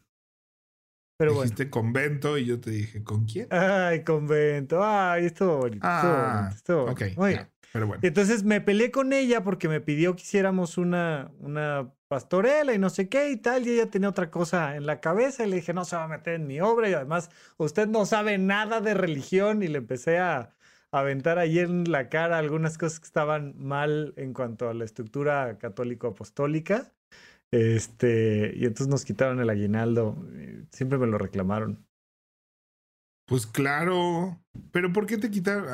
Pero Dijiste convento y yo te dije, ¿con quién? Ay, convento. Ay, estuvo bonito. Ah, estuvo bonito. Ok. pero bueno. Entonces me peleé con ella porque me pidió que hiciéramos una, una pastorela y no sé qué y tal, y ella tenía otra cosa en la cabeza y le dije, no se va a meter en mi obra y además usted no sabe nada de religión y le empecé a, aventar ahí en la cara algunas cosas que estaban mal en cuanto a la estructura católico-apostólica. Este, y entonces nos quitaron el aguinaldo. Siempre me lo reclamaron. Pues claro, pero ¿por qué te quitaron?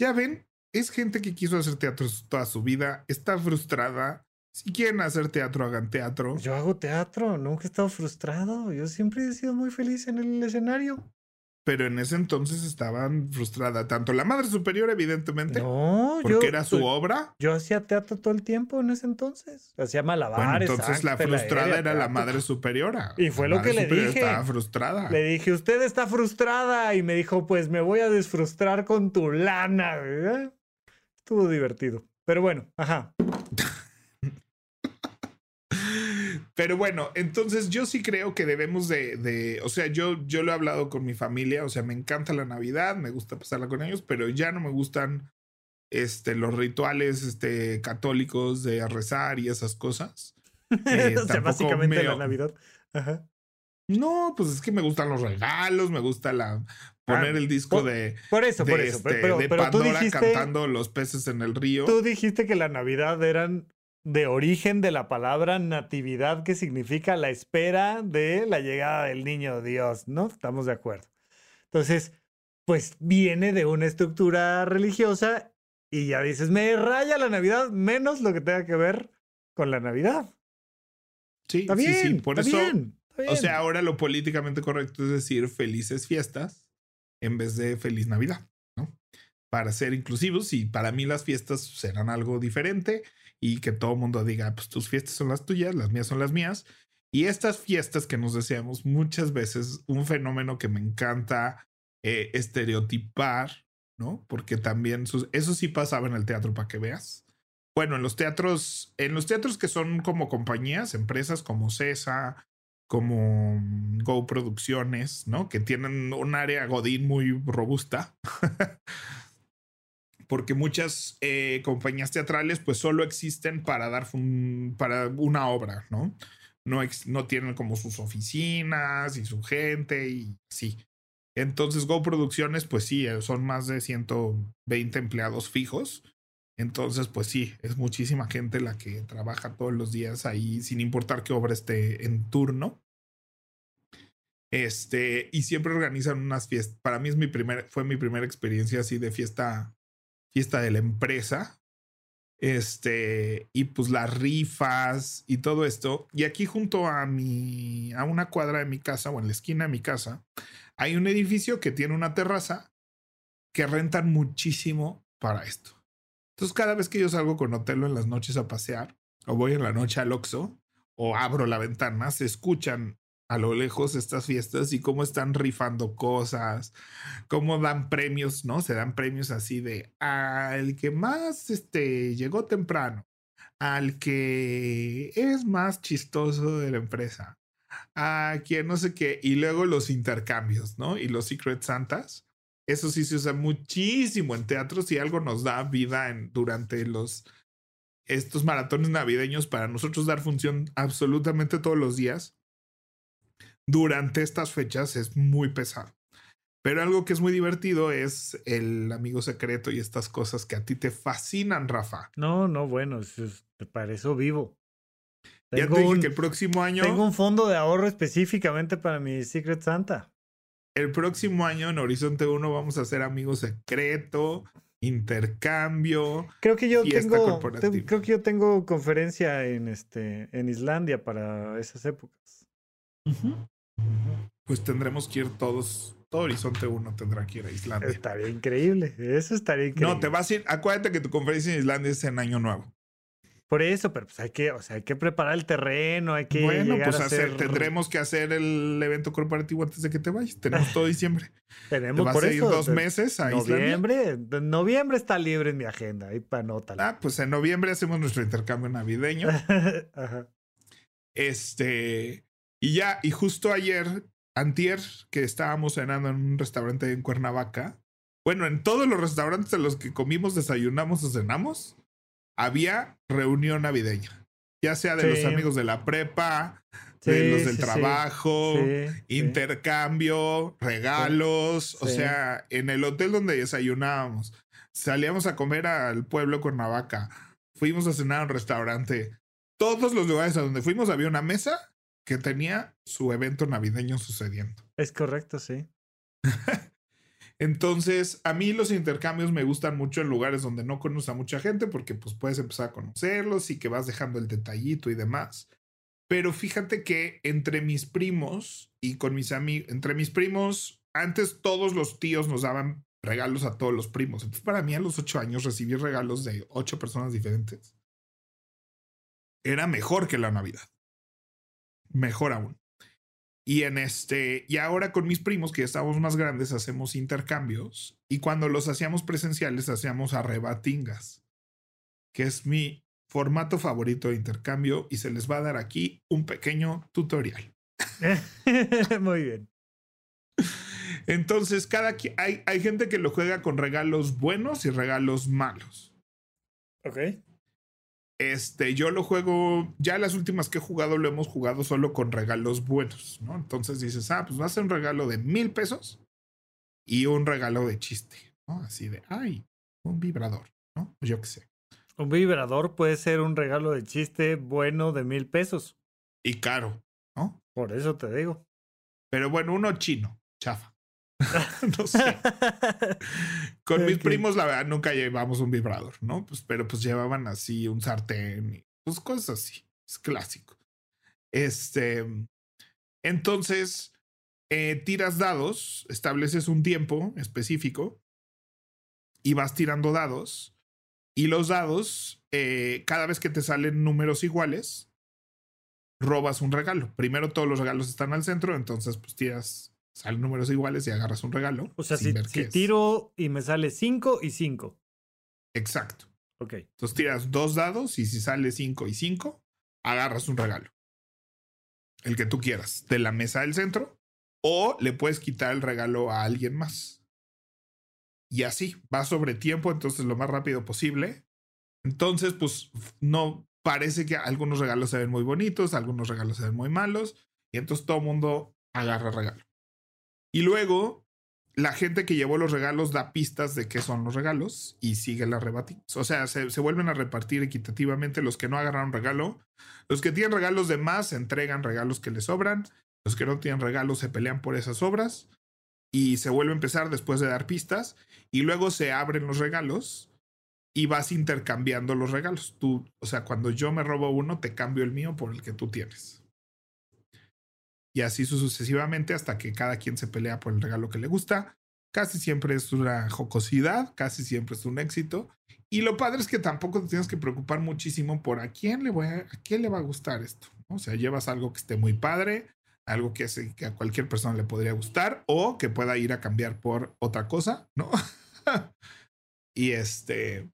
Ya ven, es gente que quiso hacer teatro toda su vida, está frustrada, si quieren hacer teatro, hagan teatro. Yo hago teatro, nunca he estado frustrado. Yo siempre he sido muy feliz en el escenario. Pero en ese entonces estaban frustrada tanto la madre superior, evidentemente. No, porque era su obra. Yo hacía teatro todo el tiempo en ese entonces. Hacía malabares. Bueno, entonces la frustrada era la madre superiora. Y fue lo que le dije. Estaba frustrada. Le dije, usted está frustrada. Y me dijo, pues me voy a desfrustrar con tu lana. Estuvo divertido. Pero bueno, ajá. Pero bueno, entonces yo sí creo que debemos de, o sea, yo, yo lo he hablado con mi familia, o sea, me encanta la Navidad, me gusta pasarla con ellos, pero ya no me gustan este, los rituales este, católicos de rezar y esas cosas. Eh, o sea, básicamente la Navidad. Ajá. No, pues es que me gustan los regalos, me gusta la poner ah, el disco de por eso, por eso, este, pero, de Pandora cantando los peces en el río. Tú dijiste que la Navidad eran de origen de la palabra natividad, que significa la espera de la llegada del niño Dios, ¿no? Estamos de acuerdo. Entonces, pues viene de una estructura religiosa y ya dices, me raya la Navidad menos lo que tenga que ver con la Navidad. Sí, está bien, sí, Por eso, o sea, ahora lo políticamente correcto es decir felices fiestas en vez de feliz Navidad, ¿no? Para ser inclusivos y para mí las fiestas serán algo diferente y que todo el mundo diga, pues tus fiestas son las tuyas, las mías son las mías. Y estas fiestas que nos deseamos muchas veces, un fenómeno que me encanta eh, estereotipar, ¿no? Porque también eso sí pasaba en el teatro para que veas. Bueno, en los teatros, en los teatros que son como compañías, empresas como CESA, como Go Producciones, ¿no? Que tienen un área Godín muy robusta. porque muchas eh, compañías teatrales pues solo existen para dar para una obra, ¿no? No, no tienen como sus oficinas y su gente y sí. Entonces, Go Producciones, pues sí, eh, son más de 120 empleados fijos. Entonces, pues sí, es muchísima gente la que trabaja todos los días ahí, sin importar qué obra esté en turno. Este, y siempre organizan unas fiestas. Para mí es mi primer, fue mi primera experiencia así de fiesta, fiesta de la empresa. Este, y pues las rifas y todo esto. Y aquí junto a mi, a una cuadra de mi casa o en la esquina de mi casa, hay un edificio que tiene una terraza que rentan muchísimo para esto. Entonces, cada vez que yo salgo con Otelo en las noches a pasear, o voy en la noche al Oxxo, o abro la ventana, se escuchan a lo lejos estas fiestas y cómo están rifando cosas, cómo dan premios, ¿no? Se dan premios así de al que más este, llegó temprano, al que es más chistoso de la empresa, a quien no sé qué, y luego los intercambios, ¿no? Y los Secret Santas. Eso sí se usa muchísimo en teatro si algo nos da vida en, durante los estos maratones navideños para nosotros dar función absolutamente todos los días durante estas fechas es muy pesado. Pero algo que es muy divertido es el amigo secreto y estas cosas que a ti te fascinan, Rafa. No, no, bueno, para eso vivo. ya te dije que el próximo año. Tengo un fondo de ahorro específicamente para mi Secret Santa. El próximo año en Horizonte 1 vamos a hacer amigo secreto, intercambio. Creo que yo tengo. creo que yo tengo conferencia en este en Islandia para esas épocas. Pues tendremos que ir todos. Todo Horizonte 1 tendrá que ir a Islandia. Estaría increíble. Eso estaría increíble. No, te vas a ir. Acuérdate que tu conferencia en Islandia es en Año Nuevo. Por eso, pero pues hay que, o sea, hay que preparar el terreno, hay que. Bueno, pues hacer, tendremos que hacer el evento corporativo antes de que te vayas. Tenemos todo diciembre. Tenemos ¿Te por a ir dos meses a noviembre, Noviembre está libre en mi agenda. Ahí para Ah, pues en noviembre hacemos nuestro intercambio navideño. Ajá. Este. Y ya, y justo ayer, antier, que estábamos cenando en un restaurante en Cuernavaca, bueno, en todos los restaurantes en los que comimos, desayunamos o cenamos, había reunión navideña. Ya sea de los amigos de la prepa, de los del trabajo, intercambio, regalos. O sea, en el hotel donde desayunábamos, salíamos a comer al pueblo Cuernavaca, fuimos a cenar a un restaurante. Todos los lugares a donde fuimos había una mesa que tenía su evento navideño sucediendo. Es correcto, sí. Entonces, a mí los intercambios me gustan mucho en lugares donde no conoces a mucha gente porque pues puedes empezar a conocerlos y que vas dejando el detallito y demás. Pero fíjate que entre mis primos y con mis amigos, entre mis primos, antes todos los tíos nos daban regalos a todos los primos. Entonces, para mí a los ocho años recibir regalos de ocho personas diferentes era mejor que la Navidad mejor aún. Y en este, y ahora con mis primos, que ya estamos más grandes, hacemos intercambios. Y cuando los hacíamos presenciales, hacíamos arrebatingas, que es mi formato favorito de intercambio. Y se les va a dar aquí un pequeño tutorial. Muy bien. Entonces, cada hay, hay gente que lo juega con regalos buenos y regalos malos. Ok. Este, yo lo juego, ya las últimas que he jugado lo hemos jugado solo con regalos buenos, ¿no? Entonces dices, ah, pues va a ser un regalo de mil pesos y un regalo de chiste, ¿no? Así de, ay, un vibrador, ¿no? Pues yo qué sé. Un vibrador puede ser un regalo de chiste bueno de mil pesos. Y caro, ¿no? Por eso te digo. Pero bueno, uno chino, chafa. no sé. Con mis primos, la verdad, nunca llevamos un vibrador, ¿no? Pues, pero pues llevaban así un sartén y pues cosas así. Es clásico. Este. Entonces, eh, tiras dados, estableces un tiempo específico y vas tirando dados. Y los dados, eh, cada vez que te salen números iguales, robas un regalo. Primero todos los regalos están al centro, entonces pues tiras salen números iguales y agarras un regalo. O sea, si, tiro y me sale 5 y 5. Exacto. Ok. Entonces tiras dos dados y si sale 5 y 5, agarras un regalo. El que tú quieras, de la mesa del centro, o le puedes quitar el regalo a alguien más. Y así, va sobre tiempo, entonces lo más rápido posible. Entonces, pues no parece que algunos regalos se ven muy bonitos, algunos regalos se ven muy malos, y entonces todo el mundo agarra regalo. Y luego la gente que llevó los regalos da pistas de qué son los regalos y sigue la rebatimos. O sea, se, vuelven a repartir equitativamente los que no agarraron regalo. Los que tienen regalos de más entregan regalos que les sobran. Los que no tienen regalos se pelean por esas obras. Y se vuelve a empezar después de dar pistas. Y luego se abren los regalos y vas intercambiando los regalos. Tú, o sea, cuando yo me robo uno, te cambio el mío por el que tú tienes. Y así sucesivamente hasta que cada quien se pelea por el regalo que le gusta. Casi siempre es una jocosidad, casi siempre es un éxito. Y lo padre es que tampoco te tienes que preocupar muchísimo por a quién le, voy a, quién le va a gustar esto. O sea, llevas algo que esté muy padre, algo que, que a cualquier persona le podría gustar o que pueda ir a cambiar por otra cosa, ¿no? y este,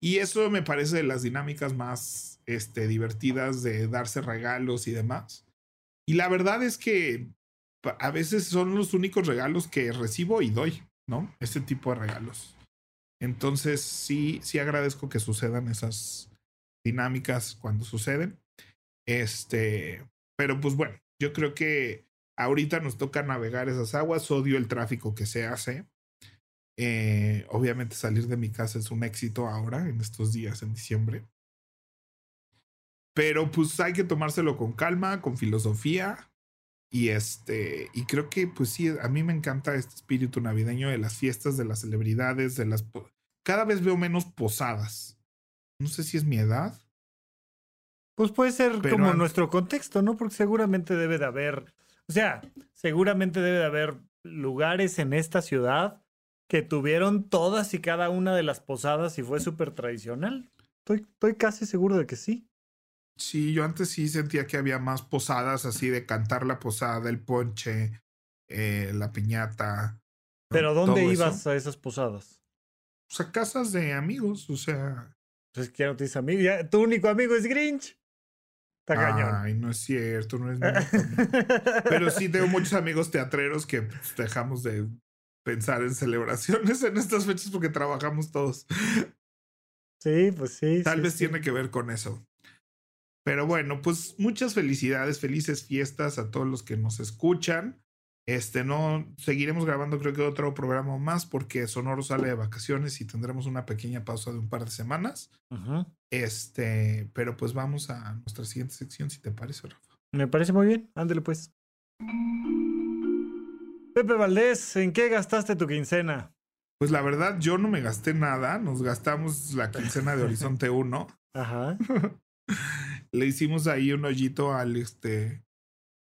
y eso me parece de las dinámicas más este, divertidas de darse regalos y demás. Y la verdad es que a veces son los únicos regalos que recibo y doy, ¿no? Este tipo de regalos. Entonces sí, sí agradezco que sucedan esas dinámicas cuando suceden. Este, pero pues bueno, yo creo que ahorita nos toca navegar esas aguas, odio el tráfico que se hace. Eh, obviamente salir de mi casa es un éxito ahora, en estos días, en diciembre. Pero pues hay que tomárselo con calma, con filosofía. Y este, y creo que pues sí, a mí me encanta este espíritu navideño de las fiestas, de las celebridades, de las... Cada vez veo menos posadas. No sé si es mi edad. Pues puede ser como nuestro contexto, ¿no? Porque seguramente debe de haber, o sea, seguramente debe de haber lugares en esta ciudad que tuvieron todas y cada una de las posadas y fue súper tradicional. Estoy, estoy casi seguro de que sí. Sí, yo antes sí sentía que había más posadas así de cantar la posada, el ponche, eh, la piñata. ¿Pero dónde ibas a esas posadas? Pues a casas de amigos, o sea. Pues que no tienes amigos. tu único amigo es Grinch. Está Ay, no es cierto, no es Pero sí tengo muchos amigos teatreros que pues, dejamos de pensar en celebraciones en estas fechas porque trabajamos todos. Sí, pues sí. Tal vez tiene que ver con eso. Pero bueno, pues muchas felicidades, felices fiestas a todos los que nos escuchan. Este, no, seguiremos grabando creo que otro programa más porque Sonoro sale de vacaciones y tendremos una pequeña pausa de un par de semanas. Este, pero pues vamos a nuestra siguiente sección, si te parece, Rafa. Me parece muy bien, ándale pues. Pepe Valdés, ¿en qué gastaste tu quincena? Pues la verdad, yo no me gasté nada, nos gastamos la quincena de Horizonte 1. Ajá. le hicimos ahí un hoyito al, este,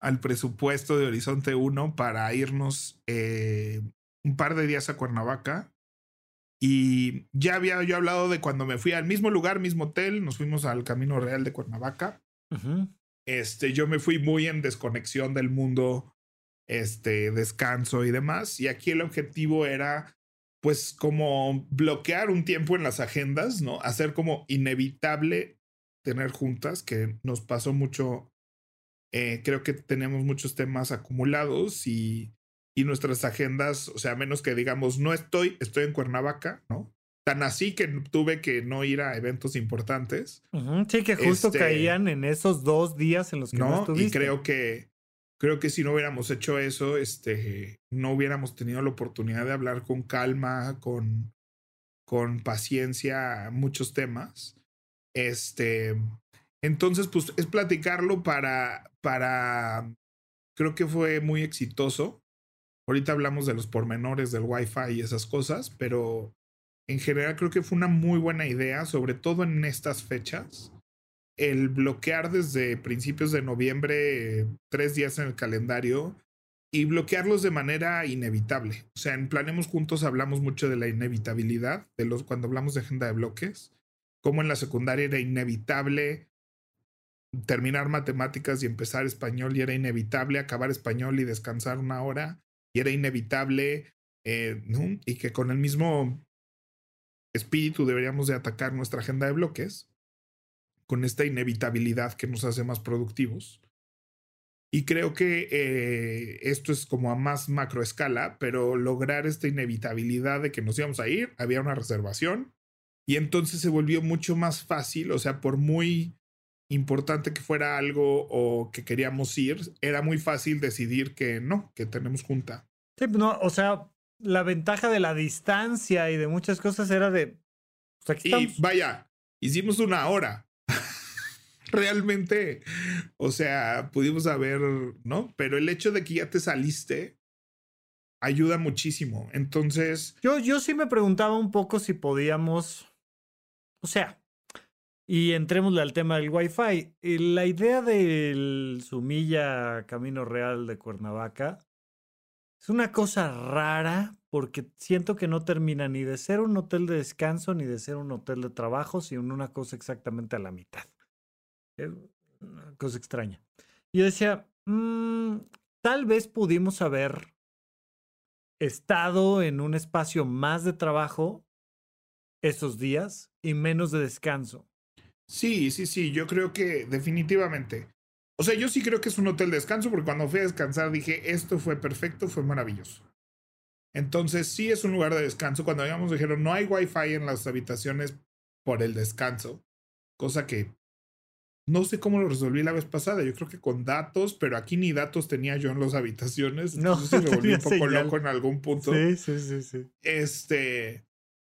al presupuesto de Horizonte 1 para irnos eh, un par de días a Cuernavaca. Y ya había yo hablado de cuando me fui al mismo lugar, mismo hotel, nos fuimos al Camino Real de Cuernavaca. Este, yo me fui muy en desconexión del mundo, este, descanso y demás. Y aquí el objetivo era, pues, como bloquear un tiempo en las agendas, ¿no? Hacer como inevitable tener juntas, que nos pasó mucho. Eh, creo que tenemos muchos temas acumulados y, y nuestras agendas, o sea, a menos que digamos, no estoy, estoy en Cuernavaca, ¿no? Tan así que tuve que no ir a eventos importantes. Sí, que justo este caían en esos dos días en los que no, no estuviste. Y creo que, creo que si no hubiéramos hecho eso, este, no hubiéramos tenido la oportunidad de hablar con calma, con, con paciencia muchos temas. Este, entonces, pues es platicarlo para, para, creo que fue muy exitoso. Ahorita hablamos de los pormenores del Wi-Fi y esas cosas, pero en general creo que fue una muy buena idea, sobre todo en estas fechas. El bloquear desde principios de noviembre tres días en el calendario y bloquearlos de manera inevitable. O sea, en Planemos Juntos hablamos mucho de la inevitabilidad, de los, cuando hablamos de agenda de bloques como en la secundaria era inevitable terminar matemáticas y empezar español y era inevitable acabar español y descansar una hora y era inevitable eh, y que con el mismo espíritu deberíamos de atacar nuestra agenda de bloques con esta inevitabilidad que nos hace más productivos. Y creo que eh, esto es como a más macro escala, pero lograr esta inevitabilidad de que nos íbamos a ir, había una reservación, y entonces se volvió mucho más fácil, o sea, por muy importante que fuera algo o que queríamos ir, era muy fácil decidir que no, que tenemos junta. Sí, no, o sea, la ventaja de la distancia y de muchas cosas era de. Pues, y vaya, hicimos una hora. Realmente, o sea, pudimos haber, ¿no? Pero el hecho de que ya te saliste ayuda muchísimo. Entonces. Yo, yo sí me preguntaba un poco si podíamos. O sea, y entrémosle al tema del Wi-Fi. La idea del Sumilla Camino Real de Cuernavaca es una cosa rara porque siento que no termina ni de ser un hotel de descanso ni de ser un hotel de trabajo, sino una cosa exactamente a la mitad. Una cosa extraña. Y yo decía, mm, tal vez pudimos haber estado en un espacio más de trabajo esos días y menos de descanso. Sí, sí, sí, yo creo que definitivamente. O sea, yo sí creo que es un hotel de descanso porque cuando fui a descansar dije, esto fue perfecto, fue maravilloso. Entonces sí es un lugar de descanso. Cuando llegamos dijeron, no hay wifi en las habitaciones por el descanso, cosa que no sé cómo lo resolví la vez pasada. Yo creo que con datos, pero aquí ni datos tenía yo en las habitaciones. No, sé me volví un poco loco en algún punto. Sí, sí, sí, sí. Este,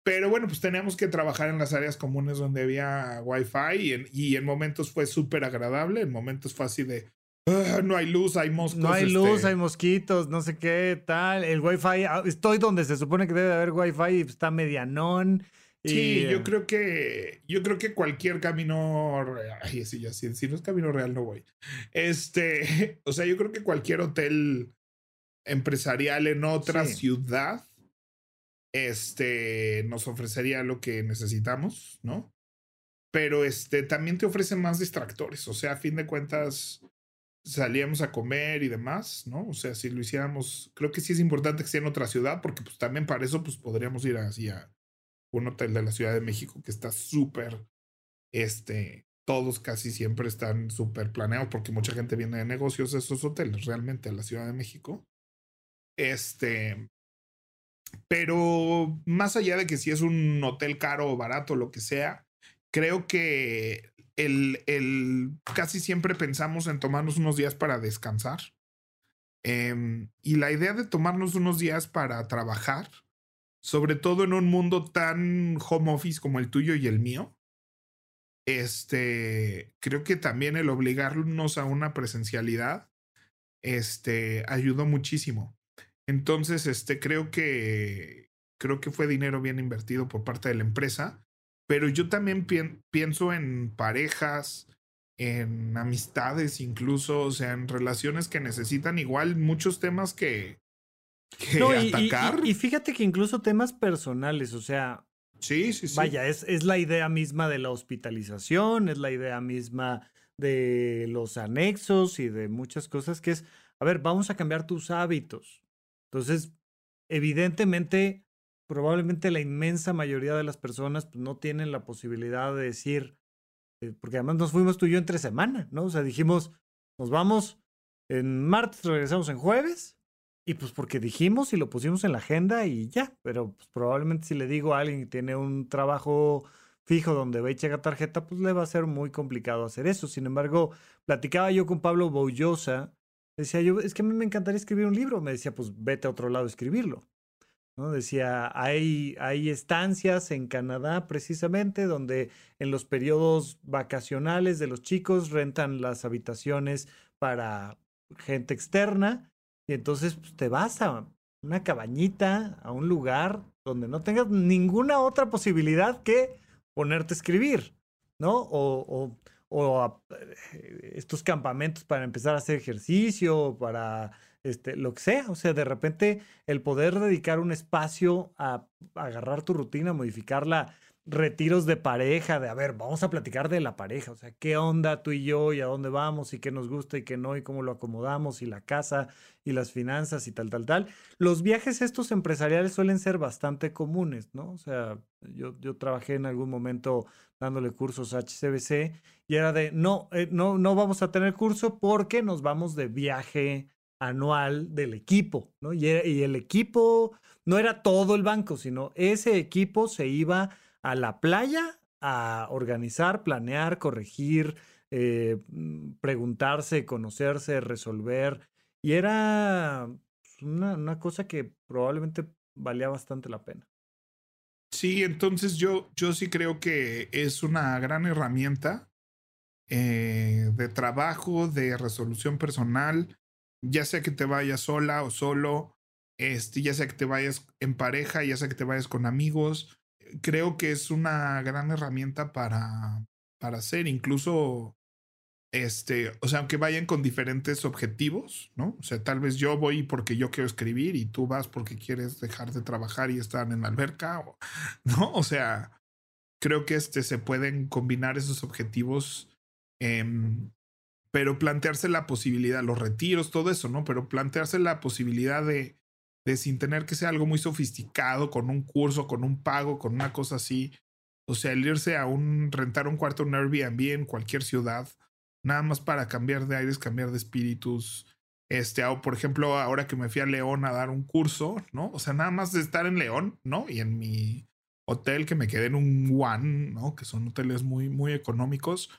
pero bueno, pues teníamos que trabajar en las áreas comunes donde había Wi-Fi y en, y en momentos fue súper agradable, en momentos fue así de, ah, no hay luz, hay mosquitos. No hay luz, este". hay mosquitos, no sé qué, tal. El Wi-Fi, ah, estoy donde se supone que debe haber Wi-Fi y está medianón. Sí, yo creo que yo creo que cualquier camino ay, sí, ya, si, si no es camino real no voy. Este, o sea, yo creo que cualquier hotel empresarial en otra ciudad este, nos ofrecería lo que necesitamos, ¿no? Pero este, también te ofrece más distractores, o sea, a fin de cuentas, salíamos a comer y demás, ¿no? O sea, si lo hiciéramos, creo que sí es importante que sea en otra ciudad, porque pues también para eso, pues podríamos ir así a un hotel de la Ciudad de México que está súper, este, todos casi siempre están súper planeados, porque mucha gente viene de negocios a esos hoteles, realmente a la Ciudad de México. Este, pero más allá de que si es un hotel caro o barato, lo que sea, creo que el, el casi siempre pensamos en tomarnos unos días para descansar. Em, y la idea de tomarnos unos días para trabajar, sobre todo en un mundo tan home office como el tuyo y el mío, este, creo que también el obligarnos a una presencialidad, este, ayudó muchísimo. Entonces, este, creo que, creo que fue dinero bien invertido por parte de la empresa, pero yo también pienso en parejas, en amistades incluso, o sea, en relaciones que necesitan igual muchos temas que, atacar. Y, fíjate que incluso temas personales, o sea, sí, sí, sí. Vaya, es, es la idea misma de la hospitalización, es la idea misma de los anexos y de muchas cosas que es, a ver, vamos a cambiar tus hábitos. Entonces, evidentemente, probablemente la inmensa mayoría de las personas pues, no tienen la posibilidad de decir, eh, porque además nos fuimos tú y yo entre semana, ¿no? O sea, dijimos, nos vamos en martes, regresamos en jueves, y pues porque dijimos y lo pusimos en la agenda y ya, pero pues, probablemente si le digo a alguien que tiene un trabajo fijo donde va y checa tarjeta, pues le va a ser muy complicado hacer eso. Sin embargo, platicaba yo con Pablo Boullosa, Decía yo, es que a mí me encantaría escribir un libro. Me decía, pues vete a otro lado a escribirlo. ¿no? Decía, hay, hay estancias en Canadá precisamente donde en los periodos vacacionales de los chicos rentan las habitaciones para gente externa y entonces pues, te vas a una cabañita, a un lugar donde no tengas ninguna otra posibilidad que ponerte a escribir, ¿no? O, o o eh, estos campamentos para empezar a hacer ejercicio, para este, lo que sea. O sea, de repente el poder dedicar un espacio a, agarrar tu rutina, modificarla, retiros de pareja, de a ver, vamos a platicar de la pareja, o sea, qué onda tú y yo y a dónde vamos y qué nos gusta y qué no y cómo lo acomodamos y la casa y las finanzas y tal, tal, tal. Los viajes estos empresariales suelen ser bastante comunes, ¿no? O sea, yo, yo trabajé en algún momento dándole cursos a HCBC y era de, no, eh, no, no vamos a tener curso porque nos vamos de viaje anual del equipo, ¿no? Y, el equipo no era todo el banco, sino ese equipo se iba a la playa a organizar, planear, corregir, eh, mm, preguntarse, conocerse, resolver. Y era una, una, cosa que probablemente valía bastante la pena. Sí, entonces yo, yo sí creo que es una gran herramienta eh, de trabajo, de resolución personal, ya sea que te vayas sola o solo, este, ya sea que te vayas en pareja, ya sea que te vayas con amigos. Creo que es una gran herramienta para, para hacer, incluso este, o sea, aunque vayan con diferentes objetivos, ¿no? O sea, tal vez yo voy porque yo quiero escribir y tú vas porque quieres dejar de trabajar y estar en la alberca, ¿no? O sea, creo que este, se pueden combinar esos objetivos, em, pero plantearse la posibilidad, los retiros, todo eso, ¿no? Pero plantearse la posibilidad de, de sin tener que ser algo muy sofisticado, con un curso, con un pago, con una cosa así. O sea, el irse a un, rentar un cuarto en Airbnb en cualquier ciudad nada más para cambiar de aires, cambiar de espíritus. Este, o por ejemplo, ahora que me fui a León a dar un curso, ¿no? O sea, nada más de estar en León, ¿no? Y en mi hotel que me quedé en un One, ¿no? Que son hoteles muy, muy económicos.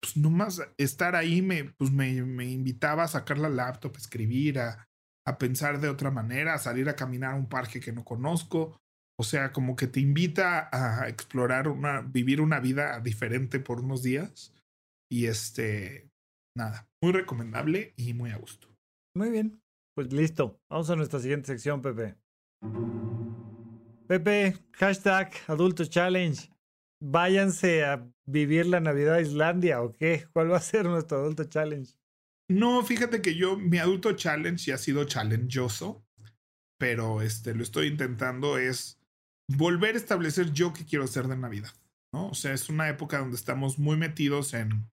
Pues nomás estar ahí me, pues me, me invitaba a sacar la laptop, a escribir, a, a pensar de otra manera, a salir a caminar a un parque que no conozco. O sea, como que te invita a explorar una, vivir una vida diferente por unos días. Y este, nada, muy recomendable y muy a gusto. Muy bien, pues listo. Vamos a nuestra siguiente sección, Pepe. Pepe, hashtag Adulto Challenge. Váyanse a vivir la Navidad a Islandia o qué? ¿Cuál va a ser nuestro Adulto Challenge? No, fíjate que yo, mi Adulto Challenge ya ha sido challengeoso, pero este, lo estoy intentando es volver a establecer yo qué quiero hacer de Navidad. ¿no? O sea, es una época donde estamos muy metidos en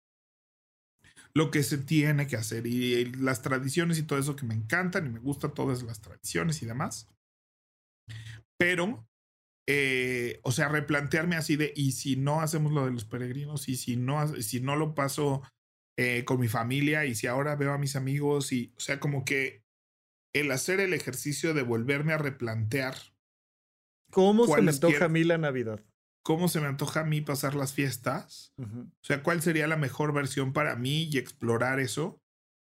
lo que se tiene que hacer y, las tradiciones y todo eso que me encantan y me gustan todas las tradiciones y demás. Pero, eh, o sea, replantearme así de, y si no hacemos lo de los peregrinos y si no, si no lo paso eh, con mi familia y si ahora veo a mis amigos y, o sea, como que el hacer el ejercicio de volverme a replantear. ¿Cómo se me antoja a mí la Navidad? Cómo se me antoja a mí pasar las fiestas. O sea, cuál sería la mejor versión para mí y explorar eso.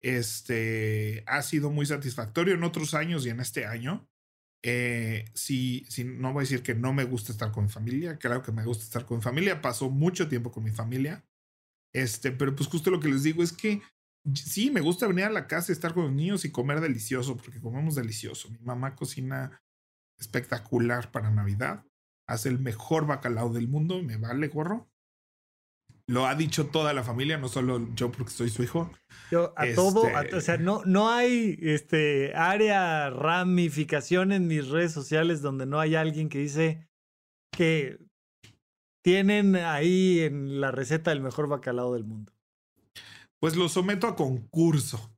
Este ha sido muy satisfactorio en otros años y en este año. Eh, si, si no voy a decir que no me gusta estar con mi familia, claro que me gusta estar con mi familia. Paso mucho tiempo con mi familia. Este, pero pues justo lo que les digo es que sí, me gusta venir a la casa estar con los niños y comer delicioso, porque comemos delicioso. Mi mamá cocina espectacular para Navidad hace el mejor bacalao del mundo, me vale gorro. Lo ha dicho toda la familia, no solo yo porque soy su hijo. Yo a todo, este o sea, no, no hay este área, ramificación en mis redes sociales donde no hay alguien que dice que tienen ahí en la receta el mejor bacalao del mundo. Pues lo someto a concurso.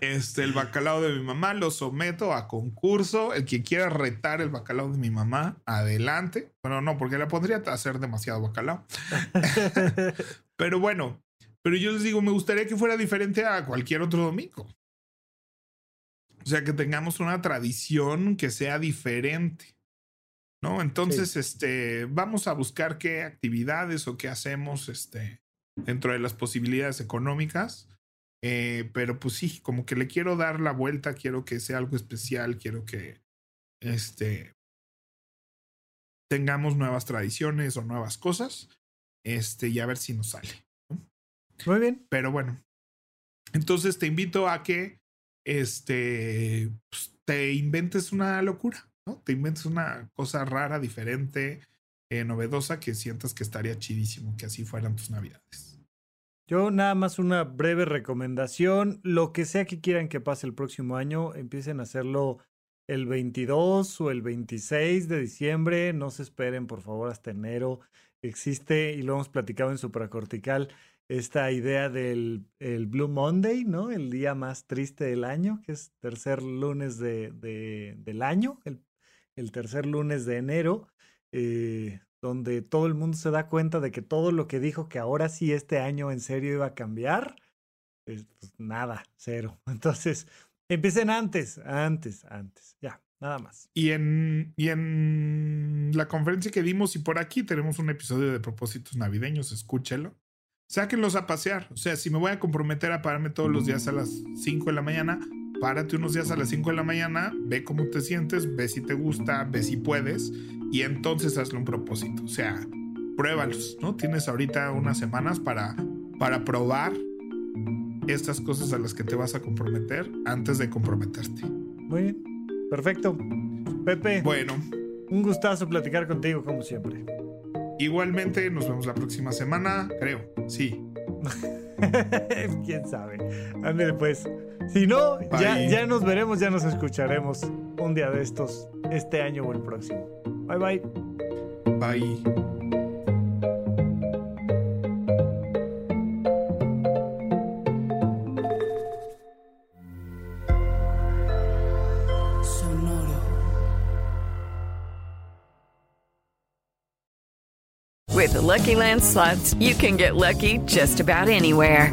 Este, el bacalao de mi mamá lo someto a concurso. El que quiera retar el bacalao de mi mamá, adelante. Bueno, no, porque le pondría a hacer demasiado bacalao. pero bueno, pero yo les digo, me gustaría que fuera diferente a cualquier otro domingo. O sea, que tengamos una tradición que sea diferente. ¿No? Entonces, este, vamos a buscar qué actividades o qué hacemos, este, dentro de las posibilidades económicas. Eh, pero pues sí, como que le quiero dar la vuelta, quiero que sea algo especial, quiero que este tengamos nuevas tradiciones o nuevas cosas. Este, y a ver si nos sale. Muy bien. Pero bueno. Entonces te invito a que este pues, te inventes una locura, ¿no? Te inventes una cosa rara, diferente, eh, novedosa que sientas que estaría chidísimo que así fueran tus navidades. Yo nada más una breve recomendación, lo que sea que quieran que pase el próximo año, empiecen a hacerlo el 22 o el 26 de diciembre, no se esperen por favor hasta enero. Existe, y lo hemos platicado en Supracortical, esta idea del el Blue Monday, ¿no? El día más triste del año, que es tercer lunes de, de del año, el, el tercer lunes de enero. Eh, donde todo el mundo se da cuenta de que todo lo que dijo que ahora sí este año en serio iba a cambiar, pues nada, cero. Entonces, empiecen antes, antes, antes, ya, nada más. Y en, y en la conferencia que dimos y por aquí tenemos un episodio de propósitos navideños, escúchelo. Sáquenlos a pasear. O sea, si me voy a comprometer a pararme todos los días a las 5 de la mañana, párate unos días a las 5 de la mañana, ve cómo te sientes, ve si te gusta, ve si puedes y entonces hazle un propósito. O sea, pruébalos, ¿no? Tienes ahorita unas semanas para, para probar estas cosas a las que te vas a comprometer antes de comprometerte. Muy bien, perfecto. Pepe. Bueno. Un gustazo platicar contigo como siempre. Igualmente, nos vemos la próxima semana, creo. Sí. ¿Quién sabe? Ándale pues. Si no, ya, ya nos veremos, ya nos escucharemos un día de estos, este año o el próximo. Bye bye. Bye. With the Lucky Land slots, you can get lucky just about anywhere.